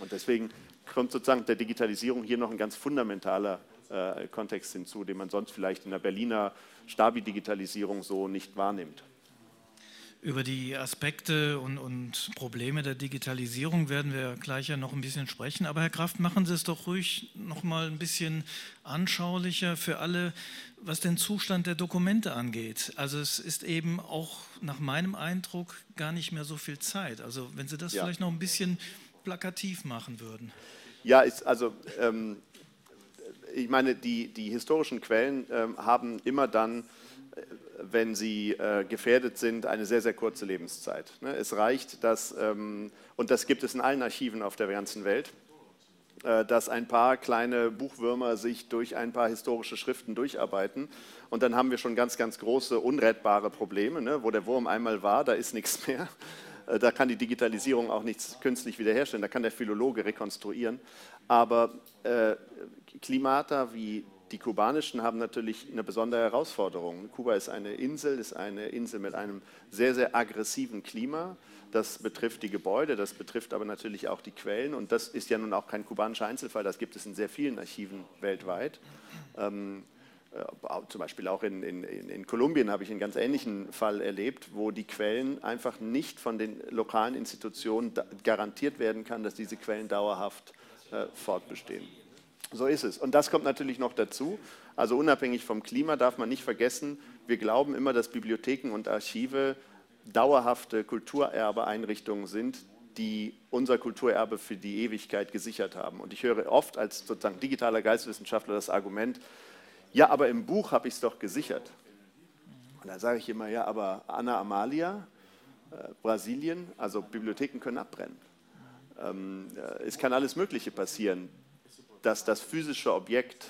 Und deswegen kommt sozusagen der Digitalisierung hier noch ein ganz fundamentaler äh, Kontext hinzu, den man sonst vielleicht in der Berliner Stabi-Digitalisierung so nicht wahrnimmt. Über die Aspekte und, und, Probleme der Digitalisierung werden wir gleich ja noch ein bisschen sprechen. Aber Herr Kraft, machen Sie es doch ruhig noch mal ein bisschen anschaulicher für alle, was den Zustand der Dokumente angeht. Also es ist eben auch nach meinem Eindruck gar nicht mehr so viel Zeit. Also wenn Sie das ja. vielleicht noch ein bisschen plakativ machen würden. Ja, ist, also ähm, ich meine, die, die historischen Quellen ähm, haben immer dann, äh, wenn sie äh, gefährdet sind, eine sehr, sehr kurze Lebenszeit. Ne? Es reicht, dass, ähm, und das gibt es in allen Archiven auf der ganzen Welt, äh, dass ein paar kleine Buchwürmer sich durch ein paar historische Schriften durcharbeiten. Und dann haben wir schon ganz, ganz große, unrettbare Probleme. Ne? Wo der Wurm einmal war, da ist nichts mehr. Äh, da kann die Digitalisierung auch nichts künstlich wiederherstellen, da kann der Philologe rekonstruieren. Aber äh, Klimata wie die kubanischen haben natürlich eine besondere Herausforderung. Kuba ist eine Insel, ist eine Insel mit einem sehr, sehr aggressiven Klima. Das betrifft die Gebäude, das betrifft aber natürlich auch die Quellen. Und das ist ja nun auch kein kubanischer Einzelfall, das gibt es in sehr vielen Archiven weltweit. Ähm, äh, zum Beispiel auch in, in, in Kolumbien habe ich einen ganz ähnlichen Fall erlebt, wo die Quellen einfach nicht von den lokalen Institutionen garantiert werden kann, dass diese Quellen dauerhaft äh, fortbestehen. So ist es. Und das kommt natürlich noch dazu. Also unabhängig vom Klima darf man nicht vergessen, wir glauben immer, dass Bibliotheken und Archive dauerhafte Kulturerbeeinrichtungen sind, die unser Kulturerbe für die Ewigkeit gesichert haben. Und ich höre oft als sozusagen digitaler Geistwissenschaftler das Argument, ja, aber im Buch habe ich es doch gesichert. Und da sage ich immer, ja, aber Anna Amalia, äh, Brasilien, also Bibliotheken können abbrennen. Ähm, äh, es kann alles Mögliche passieren, dass das physische Objekt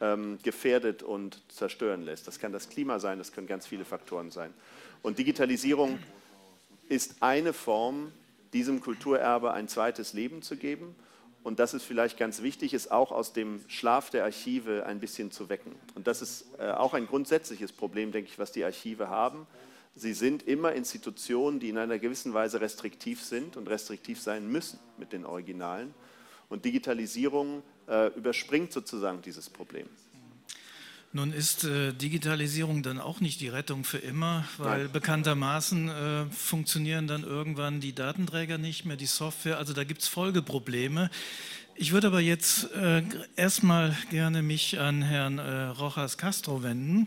ähm, gefährdet und zerstören lässt. Das kann das Klima sein, das können ganz viele Faktoren sein. Und Digitalisierung ist eine Form, diesem Kulturerbe ein zweites Leben zu geben und das ist vielleicht ganz wichtig, ist auch aus dem Schlaf der Archive ein bisschen zu wecken. Und das ist äh, auch ein grundsätzliches Problem, denke ich, was die Archive haben. Sie sind immer Institutionen, die in einer gewissen Weise restriktiv sind und restriktiv sein müssen mit den Originalen. Und Digitalisierung äh, überspringt sozusagen dieses Problem. Nun ist äh, Digitalisierung dann auch nicht die Rettung für immer, weil Nein. bekanntermaßen äh, funktionieren dann irgendwann die Datenträger nicht mehr, die Software, also da gibt es Folgeprobleme. Ich würde aber jetzt äh, erstmal gerne mich an Herrn äh, Rojas Castro wenden,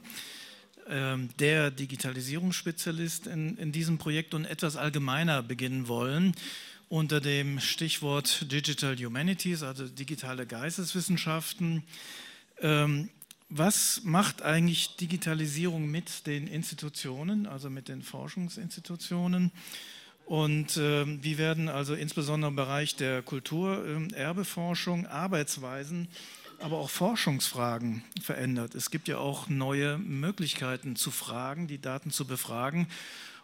ähm, der Digitalisierungsspezialist in, in diesem Projekt und etwas allgemeiner beginnen wollen. Unter dem Stichwort Digital Humanities, also digitale Geisteswissenschaften. Ähm, was macht eigentlich Digitalisierung mit den Institutionen, also mit den Forschungsinstitutionen? Und äh, wie werden also insbesondere im Bereich der Kulturerbeforschung äh, Arbeitsweisen, aber auch Forschungsfragen verändert? Es gibt ja auch neue Möglichkeiten zu fragen, die Daten zu befragen.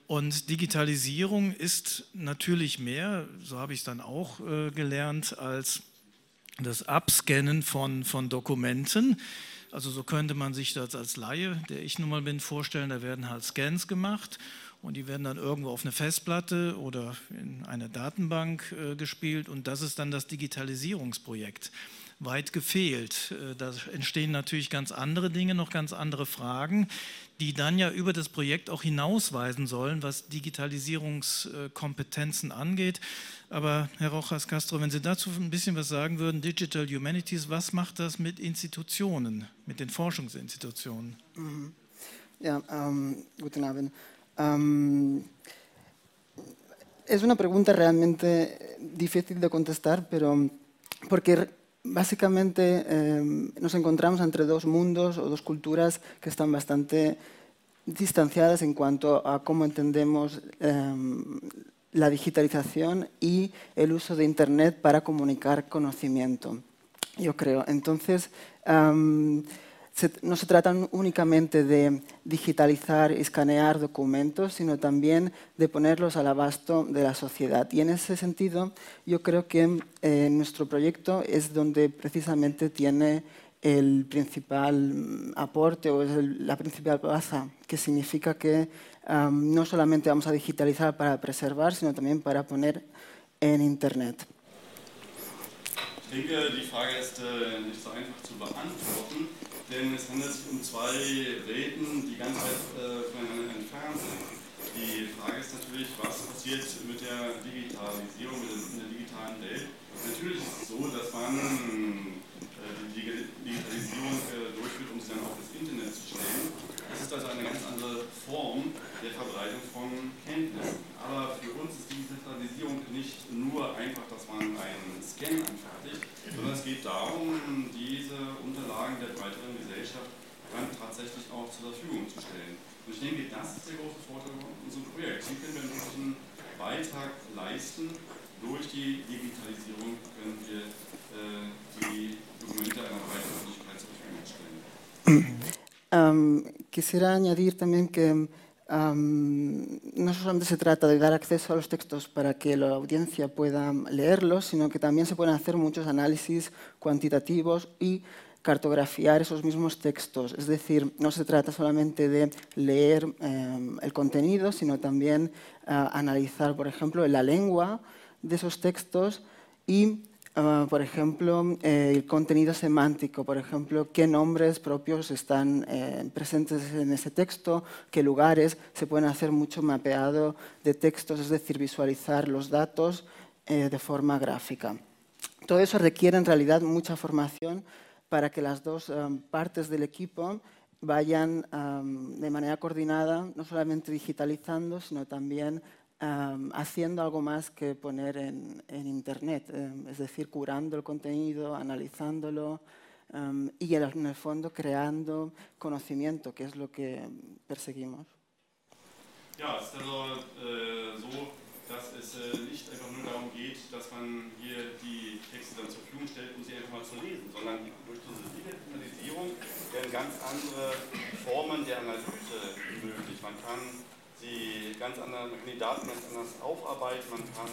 Und Digitalisierung ist natürlich mehr, so habe ich es dann auch äh, gelernt, als das Abscannen von, von Dokumenten. Also so könnte man sich das als Laie, der ich nun mal bin, vorstellen. Da werden halt Scans gemacht und die werden dann irgendwo auf eine Festplatte oder in eine Datenbank äh, gespielt und das ist dann das Digitalisierungsprojekt. Weit gefehlt. Äh, da entstehen natürlich ganz andere Dinge, noch ganz andere Fragen, die dann ja über das Projekt auch hinausweisen sollen, was Digitalisierungskompetenzen angeht. Aber Herr Rojas Castro, wenn Sie dazu ein bisschen was sagen würden, Digital Humanities, was macht das mit Institutionen, mit den Forschungsinstitutionen? Mhm. Ja, um, guten Abend. Um, es una pregunta realmente difícil de contestar, pero porque básicamente eh, nos encontramos entre dos mundos o dos culturas que están bastante distanciadas en cuanto a cómo entendemos eh, la digitalización y el uso de Internet para comunicar conocimiento, yo creo. Entonces, um, no se trata únicamente de digitalizar y escanear documentos, sino también de ponerlos al abasto de la sociedad. Y en ese sentido, yo creo que eh, nuestro proyecto es donde precisamente tiene el principal aporte o es la principal baza, que significa que no solamente vamos a digitalizar para preservar, sino también para poner en Internet. Ich denke, die Frage ist äh, nicht so einfach zu. Denn es handelt sich um zwei Welten, die ganz weit äh, voneinander entfernt sind. Die Frage ist natürlich, was passiert mit der Digitalisierung, mit der digitalen Welt. Natürlich ist es so, dass man äh, die Digitalisierung äh, durchführt, um sie dann auf das Internet zu stellen. Es ist also eine ganz andere Form der Verbreitung von Kenntnissen. Aber für uns ist die Digitalisierung nicht nur einfach, dass man einen Scan anfertigt, sondern es geht darum, diese Unterlagen der breiteren Gesellschaft dann tatsächlich auch zur Verfügung zu stellen. Und ich denke, das ist der große Vorteil von unserem Projekt. Hier können wir einen Beitrag leisten. Durch die Digitalisierung können wir äh, die Dokumente einer breiteren Öffentlichkeit zur Verfügung stellen. Um, quisiera añadir también que no solamente se trata de dar acceso a los textos para que la audiencia pueda leerlos, sino que también se pueden hacer muchos análisis cuantitativos y cartografiar esos mismos textos. Es decir, no se trata solamente de leer em, el contenido, sino también ah, analizar, por ejemplo, la lengua de esos textos y Ah, por ejemplo, eh, el contenido semántico, por ejemplo, qué nombres propios están eh, presentes en ese texto, qué lugares, se pueden hacer mucho mapeado de textos, es decir, visualizar los datos eh, de forma gráfica. Todo eso requiere en realidad mucha formación para que las dos partes del equipo vayan de manera coordinada, no solamente digitalizando, sino también haciendo algo más que poner en, Internet, em, es decir, curando el contenido, analizándolo y en el fondo creando conocimiento, que es lo que perseguimos. Ja, es also äh, so, dass es äh, nicht einfach nur darum geht, dass man hier die Texte dann zur Verfügung stellt, um sie einfach mal zu lesen, sondern durch diese Digitalisierung werden ganz andere Formen der Analyse möglich. Man kann die ganz anderen, man kann die Daten ganz anders aufarbeiten, man kann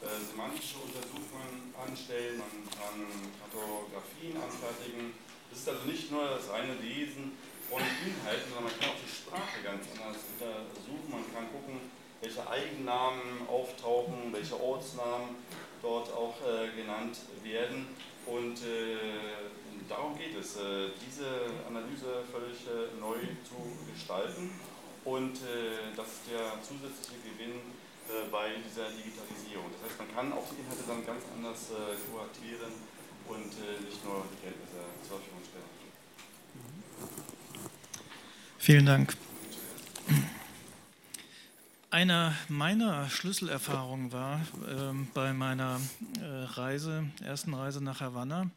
äh, semantische Untersuchungen anstellen, man kann Kartografien anfertigen. Es ist also nicht nur das reine Lesen von Inhalten, sondern man kann auch die Sprache ganz anders untersuchen. Man kann gucken, welche Eigennamen auftauchen, welche Ortsnamen dort auch äh, genannt werden. Und äh, darum geht es, äh, diese Analyse völlig äh, neu zu gestalten. Und äh, das ist der zusätzliche Gewinn äh, bei dieser Digitalisierung. Das heißt, man kann auch die Inhalte dann ganz anders äh, kuratieren und äh, nicht nur die Kenntnisse zur Verfügung stellen. Vielen Dank. Einer meiner Schlüsselerfahrungen war äh, bei meiner äh, Reise, ersten Reise nach Havanna,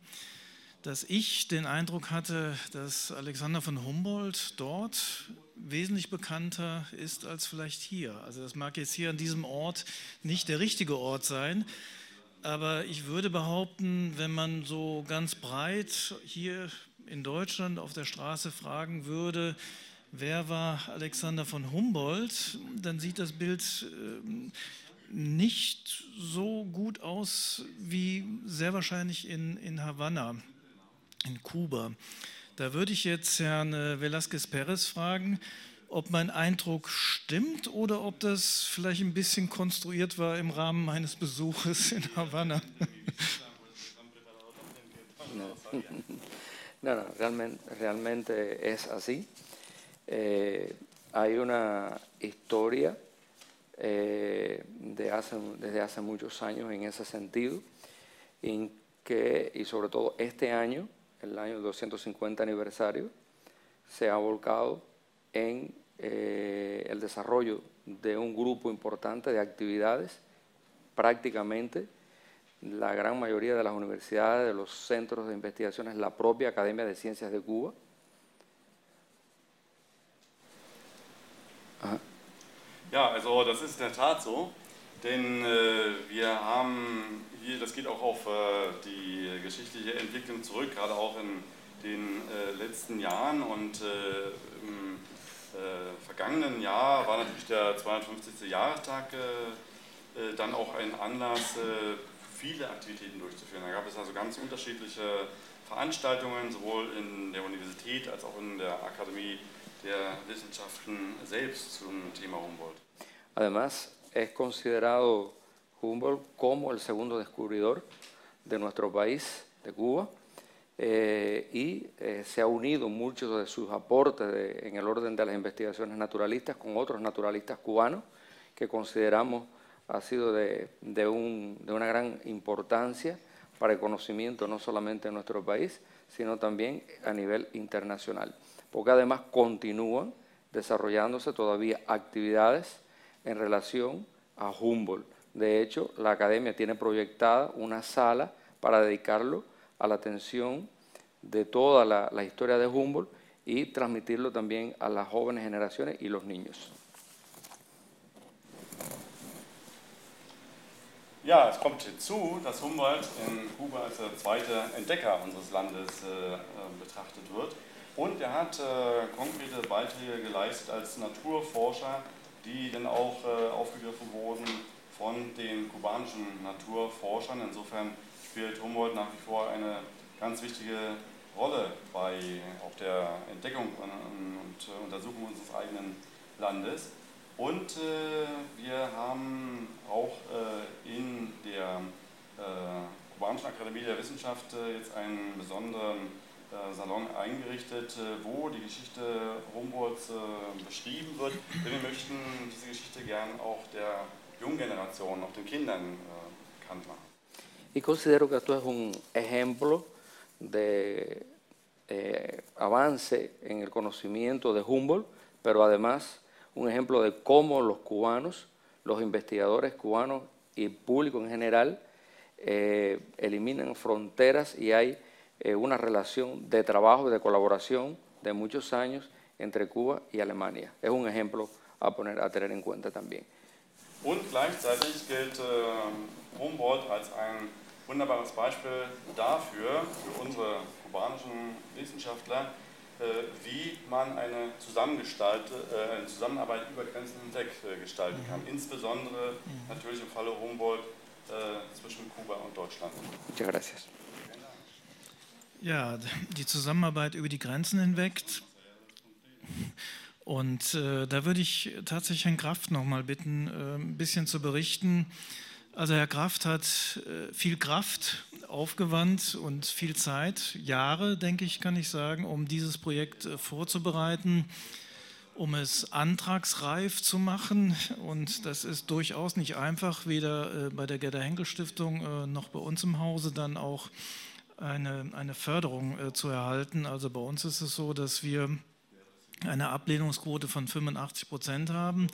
dass ich den Eindruck hatte, dass Alexander von Humboldt dort wesentlich bekannter ist als vielleicht hier. Also das mag jetzt hier an diesem Ort nicht der richtige Ort sein, aber ich würde behaupten, wenn man so ganz breit hier in Deutschland auf der Straße fragen würde, wer war Alexander von Humboldt, dann sieht das Bild ähm, nicht so gut aus wie sehr wahrscheinlich in, in Havanna in Kuba. Da würde ich jetzt Herrn äh, Velázquez Perez fragen, ob mein Eindruck stimmt oder ob das vielleicht ein bisschen konstruiert war im Rahmen meines Besuches in Havanna. No, no realmente, realmente es así. Eh, hay una historia eh, de hace, desde hace muchos años en ese sentido, en que, y sobre todo este año, el año 250 aniversario, se ha volcado en eh, el desarrollo de un grupo importante de actividades, prácticamente la gran mayoría de las universidades, de los centros de investigaciones, la propia Academia de Ciencias de Cuba. Aha. Ja, also das ist in der Tat so, denn äh, wir haben hier, das geht auch auf äh, die geschichtliche Entwicklung zurück, gerade auch in den äh, letzten Jahren und äh, im äh, vergangenen Jahr war natürlich der 250. Jahrestag äh, dann auch ein Anlass, viele Aktivitäten durchzuführen. Da gab es also ganz unterschiedliche Veranstaltungen, sowohl in der Universität als auch in der Akademie der Wissenschaften selbst zum Thema Humboldt. Además, es considerado Humboldt como el segundo descubridor de nuestro país, de Cuba, eh, y eh, se ha unido muchos de sus aportes de, en el orden de las investigaciones naturalistas con otros naturalistas cubanos que consideramos ha sido de, de, un, de, una gran importancia para el conocimiento no solamente en nuestro país, sino también a nivel internacional, porque además continúan desarrollándose todavía actividades en relación a Humboldt. De hecho, la academia tiene proyectada una sala para dedicarlo a la atención de toda la, la historia de Humboldt y transmitirlo también a las jóvenes generaciones y los niños. Ja, es kommt hinzu, dass Humboldt in Kuba als der zweite Entdecker unseres Landes äh, äh, betrachtet wird. Und er hat äh, konkrete Beiträge geleistet als Naturforscher, die dann auch äh, aufgegriffen wurden von den kubanischen Naturforschern. Insofern spielt Humboldt nach wie vor eine ganz wichtige Rolle bei auch der Entdeckung und Untersuchung unseres eigenen Landes. Und äh, wir haben auch äh, in der äh, Kubanischen Akademie der Wissenschaft äh, jetzt einen besonderen äh, Salon eingerichtet, äh, wo die Geschichte Humboldts beschrieben wird. Denn wir möchten diese Geschichte gern auch der jungen Generation, auch den Kindern bekannt machen. Y considero que esto es un ejemplo de eh, avance en el conocimiento de Humboldt, pero además un ejemplo de cómo los cubanos, los investigadores cubanos y el público en general eh, eliminan fronteras y hay eh, una relación de trabajo de colaboración de muchos años entre Cuba y Alemania. Es un ejemplo a, poner, a tener en cuenta también. Und gleichzeitig gilt äh, Humboldt als ein wunderbares Beispiel dafür, für unsere kubanischen Wissenschaftler, Äh, wie man eine, äh, eine Zusammenarbeit über Grenzen hinweg äh, gestalten kann. Mhm. Insbesondere mhm. natürlich im Falle Humboldt zwischen Kuba und Deutschland. Muchas gracias. Ja, die Zusammenarbeit über die Grenzen hinweg. Und äh, da würde ich tatsächlich Herrn Kraft noch mal bitten, äh, ein bisschen zu berichten. Also Herr Kraft hat äh, viel Kraft aufgewandt und viel Zeit, Jahre, denke ich, kann ich sagen, um dieses Projekt äh, vorzubereiten, um es antragsreif zu machen. Und das ist durchaus nicht einfach, weder äh, bei der Gerda Henkel Stiftung äh, noch bei uns im Hause dann auch eine, eine Förderung zu erhalten. Also bei uns ist es so, dass wir eine Ablehnungsquote von 85 Prozent haben.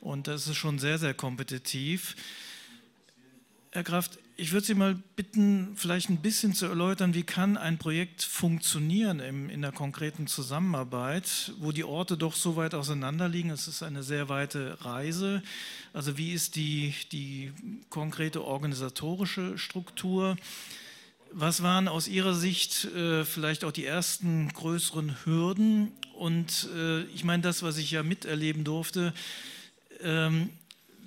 Und das ist schon sehr, sehr kompetitiv. Herr Kraft, ich würde Sie mal bitten, vielleicht ein bisschen zu erläutern, wie kann ein Projekt funktionieren im, in der konkreten Zusammenarbeit, wo die Orte doch so weit auseinander liegen. Es ist eine sehr weite Reise. Also wie ist die, die konkrete organisatorische Struktur? Was waren aus Ihrer Sicht äh, vielleicht auch die ersten größeren Hürden? Und äh, ich meine, das, was ich ja miterleben durfte, ähm,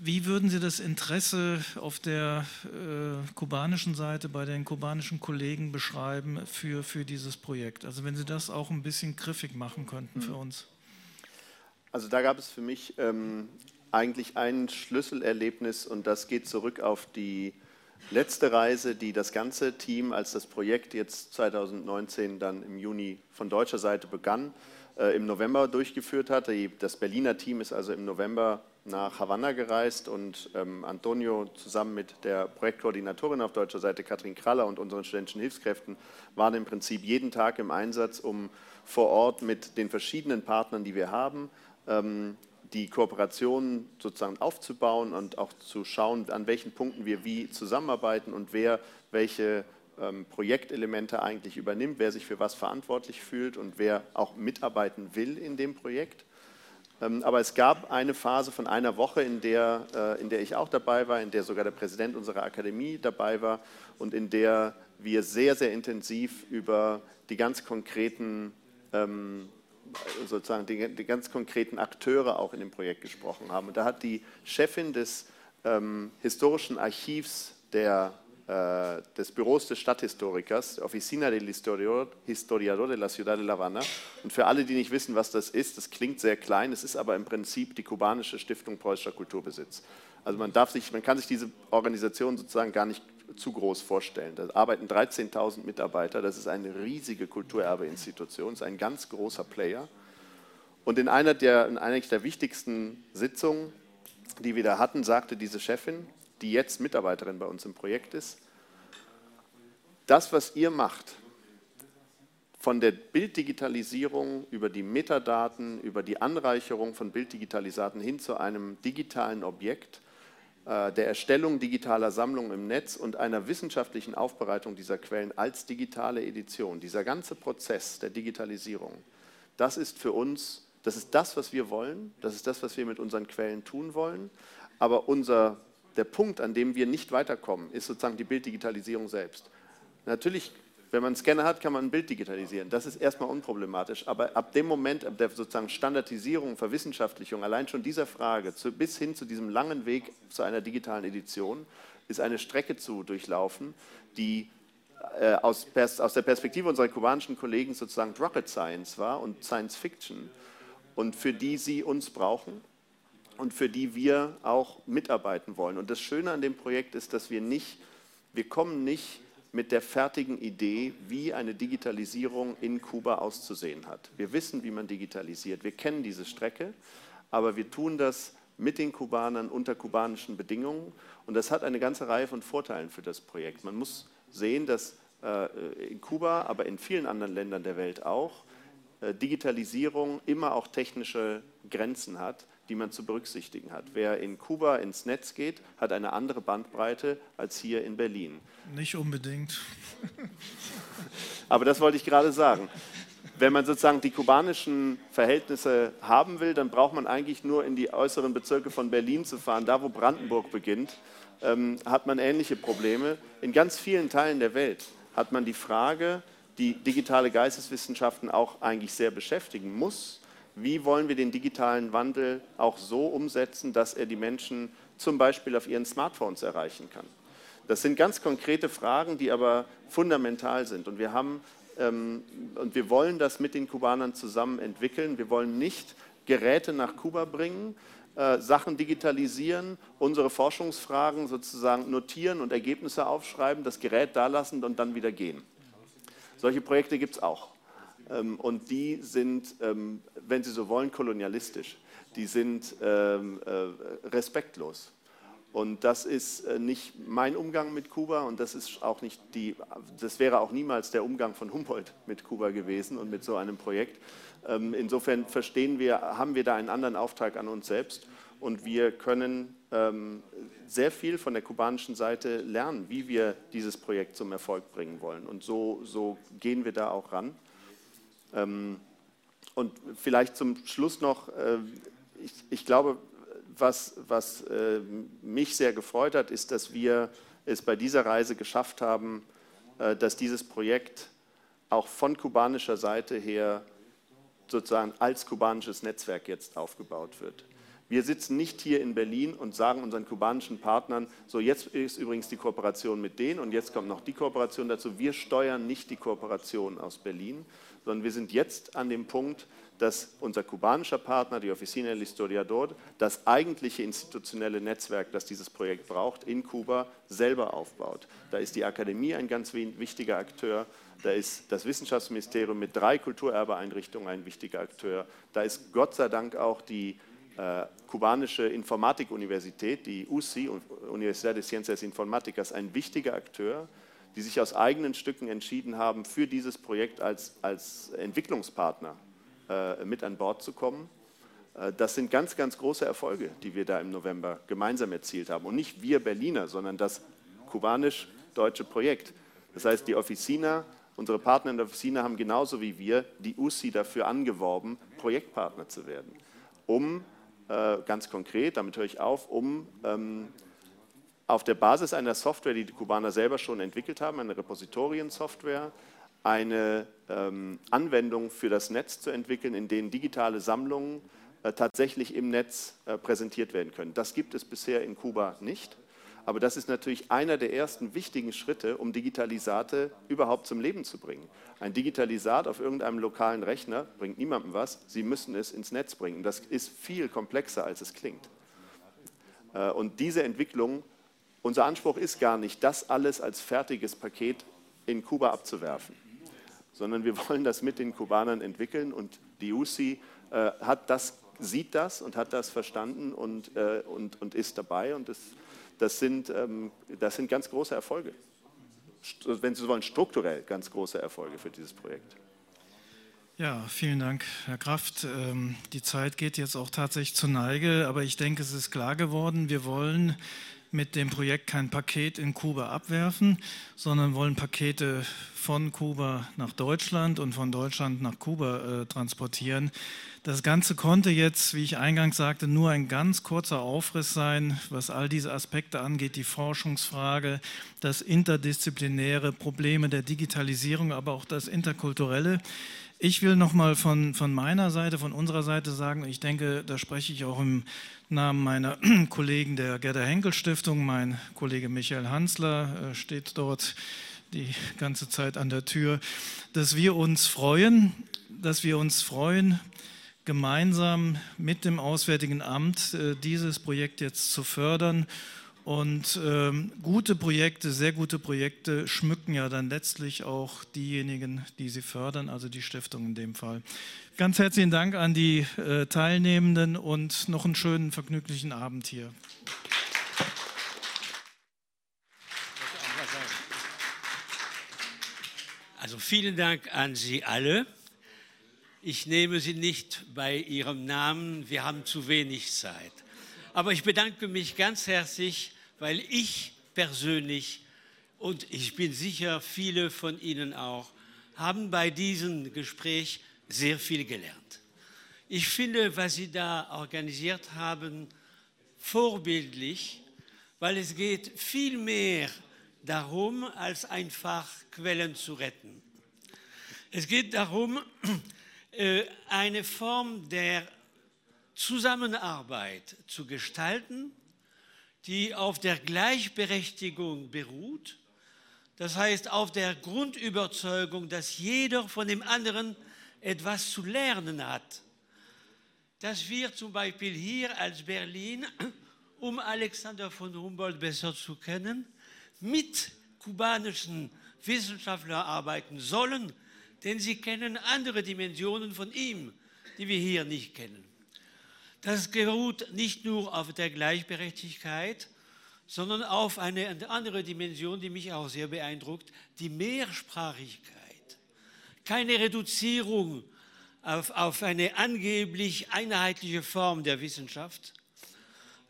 wie würden Sie das Interesse auf der äh, kubanischen Seite bei den kubanischen Kollegen beschreiben für, für dieses Projekt? Also wenn Sie das auch ein bisschen griffig machen könnten für uns. Also da gab es für mich ähm, eigentlich ein Schlüsselerlebnis und das geht zurück auf die letzte Reise, die das ganze Team, als das Projekt jetzt 2019 dann im Juni von deutscher Seite begann, äh, im November durchgeführt hat. Das Berliner Team ist also im November nach Havanna gereist und ähm, Antonio zusammen mit der Projektkoordinatorin auf deutscher Seite, Katrin Kraller und unseren studentischen Hilfskräften waren im Prinzip jeden Tag im Einsatz, um vor Ort mit den verschiedenen Partnern, die wir haben, ähm, die Kooperation sozusagen aufzubauen und auch zu schauen, an welchen Punkten wir wie zusammenarbeiten und wer welche ähm, Projektelemente eigentlich übernimmt, wer sich für was verantwortlich fühlt und wer auch mitarbeiten will in dem Projekt. Ähm, aber es gab eine Phase von einer Woche, in der, äh, in der ich auch dabei war, in der sogar der Präsident unserer Akademie dabei war und in der wir sehr, sehr intensiv über die ganz konkreten, ähm, sozusagen die, die ganz konkreten Akteure auch in dem Projekt gesprochen haben. Und da hat die Chefin des ähm, historischen Archivs der äh, des Büros des Stadthistorikers, Oficina del Historiador, de la Ciudad de La Habana. Und für alle, die nicht wissen, was das ist, das klingt sehr klein, es ist aber im Prinzip die kubanische Stiftung preußischer Kulturbesitz. Also man, darf sich, man kann sich diese Organisation sozusagen gar nicht zu groß vorstellen. Da arbeiten 13.000 Mitarbeiter, das ist eine riesige Kulturerbeinstitution, ist ein ganz großer Player. Und in einer der, in einer der wichtigsten Sitzungen, die wir da hatten, sagte diese Chefin, die jetzt Mitarbeiterin bei uns im Projekt ist, das, was ihr macht, von der Bilddigitalisierung über die Metadaten, über die Anreicherung von Bilddigitalisaten hin zu einem digitalen Objekt, der Erstellung digitaler Sammlungen im Netz und einer wissenschaftlichen Aufbereitung dieser Quellen als digitale Edition, dieser ganze Prozess der Digitalisierung, das ist für uns, das ist das, was wir wollen, das ist das, was wir mit unseren Quellen tun wollen, aber unser der Punkt, an dem wir nicht weiterkommen, ist sozusagen die Bilddigitalisierung selbst. Natürlich, wenn man einen Scanner hat, kann man ein Bild digitalisieren. Das ist erstmal unproblematisch. Aber ab dem Moment ab der sozusagen Standardisierung, Verwissenschaftlichung, allein schon dieser Frage zu, bis hin zu diesem langen Weg zu einer digitalen Edition, ist eine Strecke zu durchlaufen, die äh, aus, aus, der Perspektive unserer kubanischen Kollegen sozusagen Rocket Science war und Science Fiction und für die sie uns brauchen und für die wir auch mitarbeiten wollen. Und das Schöne an dem Projekt ist, dass wir nicht, wir kommen nicht mit der fertigen Idee, wie eine Digitalisierung in Kuba auszusehen hat. Wir wissen, wie man digitalisiert, wir kennen diese Strecke, aber wir tun das mit den Kubanern unter kubanischen Bedingungen und das hat eine ganze Reihe von Vorteilen für das Projekt. Man muss sehen, dass äh, in Kuba, aber in vielen anderen Ländern der Welt auch, äh, Digitalisierung immer auch technische Grenzen hat die man zu berücksichtigen hat. Wer in Kuba ins Netz geht, hat eine andere Bandbreite als hier in Berlin. Nicht unbedingt. Aber das wollte ich gerade sagen. Wenn man sozusagen die kubanischen Verhältnisse haben will, dann braucht man eigentlich nur in die äußeren Bezirke von Berlin zu fahren. Da, wo Brandenburg beginnt, ähm, hat man ähnliche Probleme. In ganz vielen Teilen der Welt hat man die Frage, die digitale Geisteswissenschaften auch eigentlich sehr beschäftigen muss, wie wollen wir den digitalen Wandel auch so umsetzen, dass er die Menschen zum Beispiel auf ihren Smartphones erreichen kann. Das sind ganz konkrete Fragen, die aber fundamental sind. Und wir haben ähm, und wir wollen das mit den Kubanern zusammen entwickeln. Wir wollen nicht Geräte nach Kuba bringen, äh, Sachen digitalisieren, unsere Forschungsfragen sozusagen notieren und Ergebnisse aufschreiben, das Gerät da lassen und dann wieder gehen. Solche Projekte gibt es auch. Ähm, und die sind, ähm, wenn Sie so wollen, kolonialistisch. Die sind ähm, äh, respektlos. Und das ist äh, nicht mein Umgang mit Kuba und das ist auch nicht die, das wäre auch niemals der Umgang von Humboldt mit Kuba gewesen und mit so einem Projekt. Insofern verstehen wir, haben wir da einen anderen Auftrag an uns selbst und wir können sehr viel von der kubanischen Seite lernen, wie wir dieses Projekt zum Erfolg bringen wollen. Und so, so gehen wir da auch ran. Ähm, und vielleicht zum Schluss noch, äh, ich, ich, glaube, was, was äh, mich sehr gefreut hat, ist, dass wir es bei dieser Reise geschafft haben, äh, dass dieses Projekt auch von kubanischer Seite her sozusagen als kubanisches Netzwerk jetzt aufgebaut wird. Wir sitzen nicht hier in Berlin und sagen unseren kubanischen Partnern, so jetzt ist übrigens die Kooperation mit denen und jetzt kommt noch die Kooperation dazu. Wir steuern nicht die Kooperation aus Berlin, sondern wir sind jetzt an dem Punkt, dass unser kubanischer Partner, die Oficina del Historiador, das eigentliche institutionelle Netzwerk, das dieses Projekt braucht, in Kuba selber aufbaut. Da ist die Akademie ein ganz wichtiger Akteur, da ist das Wissenschaftsministerium mit drei Kulturerbeeinrichtungen ein wichtiger Akteur, da ist Gott sei Dank auch die äh, kubanische Informatikuniversität, die UCI, Universidad de Ciencias Informáticas, ein wichtiger Akteur, die sich aus eigenen Stücken entschieden haben, für dieses Projekt als, als Entwicklungspartner äh, mit an Bord zu kommen. Äh, das sind ganz, ganz große Erfolge, die wir da im November gemeinsam erzielt haben. Und nicht wir Berliner, sondern das kubanisch-deutsche Projekt. Das heißt, die Officina, unsere Partner in der Officina haben genauso wie wir die UCI dafür angeworben, Projektpartner zu werden, um äh, ganz konkret, damit höre ich auf, um ähm, auf der Basis einer Software, die die Kubaner selber schon entwickelt haben, eine Repositoriensoftware, eine ähm, Anwendung für das Netz zu entwickeln, in denen digitale Sammlungen äh, tatsächlich im Netz äh, präsentiert werden können. Das gibt es bisher in Kuba nicht. Aber das ist natürlich einer der ersten wichtigen Schritte, um Digitalisate überhaupt zum Leben zu bringen. Ein Digitalisat auf irgendeinem lokalen Rechner bringt niemandem was. Sie müssen es ins Netz bringen. Das ist viel komplexer, als es klingt. Äh, und diese Entwicklung, unser Anspruch ist gar nicht, das alles als fertiges Paket in Kuba abzuwerfen, sondern wir wollen das mit den Kubanern entwickeln. Und die UCI äh, hat das, sieht das und hat das verstanden und, äh, und, und ist dabei. Und das das sind, ähm, das sind ganz große Erfolge. Wenn Sie wollen, strukturell ganz große Erfolge für dieses Projekt. Ja, vielen Dank, Herr Kraft. Ähm, die Zeit geht jetzt auch tatsächlich zur Neige, aber ich denke, es ist klar geworden, wir wollen mit dem Projekt kein Paket in Kuba abwerfen, sondern wollen Pakete von Kuba nach Deutschland und von Deutschland nach Kuba äh, transportieren. Das Ganze konnte jetzt, wie ich eingangs sagte, nur ein ganz kurzer Aufriss sein, was all diese Aspekte angeht, die Forschungsfrage, das interdisziplinäre, Probleme der Digitalisierung, aber auch das interkulturelle. Ich will nochmal von, von meiner Seite, von unserer Seite sagen, ich denke, da spreche ich auch im Namen meiner Kollegen der Gerda Henkel Stiftung. Mein Kollege Michael Hansler äh, steht dort die ganze Zeit an der Tür, dass wir uns freuen, dass wir uns freuen, gemeinsam mit dem Auswärtigen Amt äh, dieses Projekt jetzt zu fördern. Und ähm, gute Projekte, sehr gute Projekte schmücken ja dann letztlich auch diejenigen, die sie fördern, also die Stiftung in dem Fall. Ganz herzlichen Dank an die äh, Teilnehmenden und noch einen schönen, vergnüglichen Abend hier. Also vielen Dank an Sie alle. Ich nehme Sie nicht bei Ihrem Namen, wir haben zu wenig Zeit. Aber ich bedanke mich ganz herzlich, weil ich persönlich und ich bin sicher, viele von Ihnen auch, haben bei diesem Gespräch sehr viel gelernt. Ich finde, was Sie da organisiert haben, vorbildlich, weil es geht viel mehr darum, als einfach Quellen zu retten. Es geht darum, äh, eine Form der Zusammenarbeit zu gestalten, die auf der Gleichberechtigung beruht, das heißt auf der Grundüberzeugung, dass jeder von dem anderen etwas zu lernen hat. Dass wir zum Beispiel hier als Berlin, um Alexander von Humboldt besser zu kennen, mit kubanischen Wissenschaftlern arbeiten sollen, denn sie kennen andere Dimensionen von ihm, die wir hier nicht kennen. Das beruht nicht nur auf der Gleichberechtigkeit, sondern auf eine andere Dimension, die mich auch sehr beeindruckt, die Mehrsprachigkeit. Keine Reduzierung auf, auf eine angeblich einheitliche Form der Wissenschaft,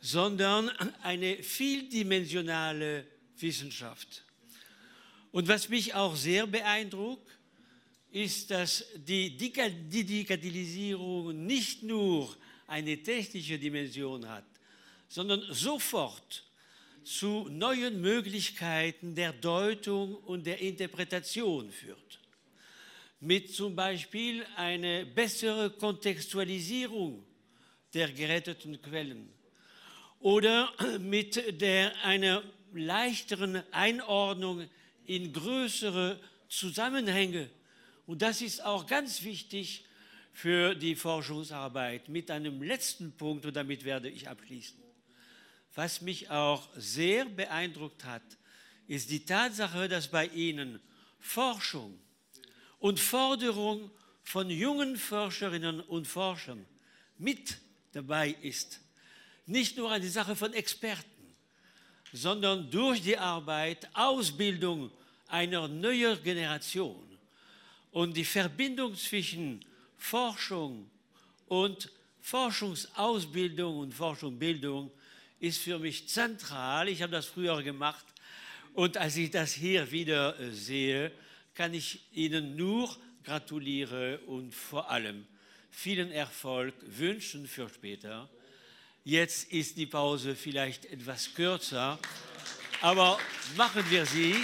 sondern eine vieldimensionale Wissenschaft. Und was mich auch sehr beeindruckt, ist, dass die Digitalisierung nicht nur eine technische Dimension hat, sondern sofort zu neuen Möglichkeiten der Deutung und der Interpretation führt. Mit zum Beispiel einer besseren Kontextualisierung der geretteten Quellen oder mit der, einer leichteren Einordnung in größere Zusammenhänge. Und das ist auch ganz wichtig für die Forschungsarbeit. Mit einem letzten Punkt, und damit werde ich abschließen. Was mich auch sehr beeindruckt hat, ist die Tatsache, dass bei Ihnen Forschung und Forderung von jungen Forscherinnen und Forschern mit dabei ist. Nicht nur eine Sache von Experten, sondern durch die Arbeit Ausbildung einer neuen Generation und die Verbindung zwischen Forschung und Forschungsausbildung und Forschungsbildung ist für mich zentral. Ich habe das früher gemacht und als ich das hier wieder äh, sehe, kann ich Ihnen nur gratulieren und vor allem vielen Erfolg wünschen für später. Jetzt ist die Pause vielleicht etwas kürzer, aber machen wir sie.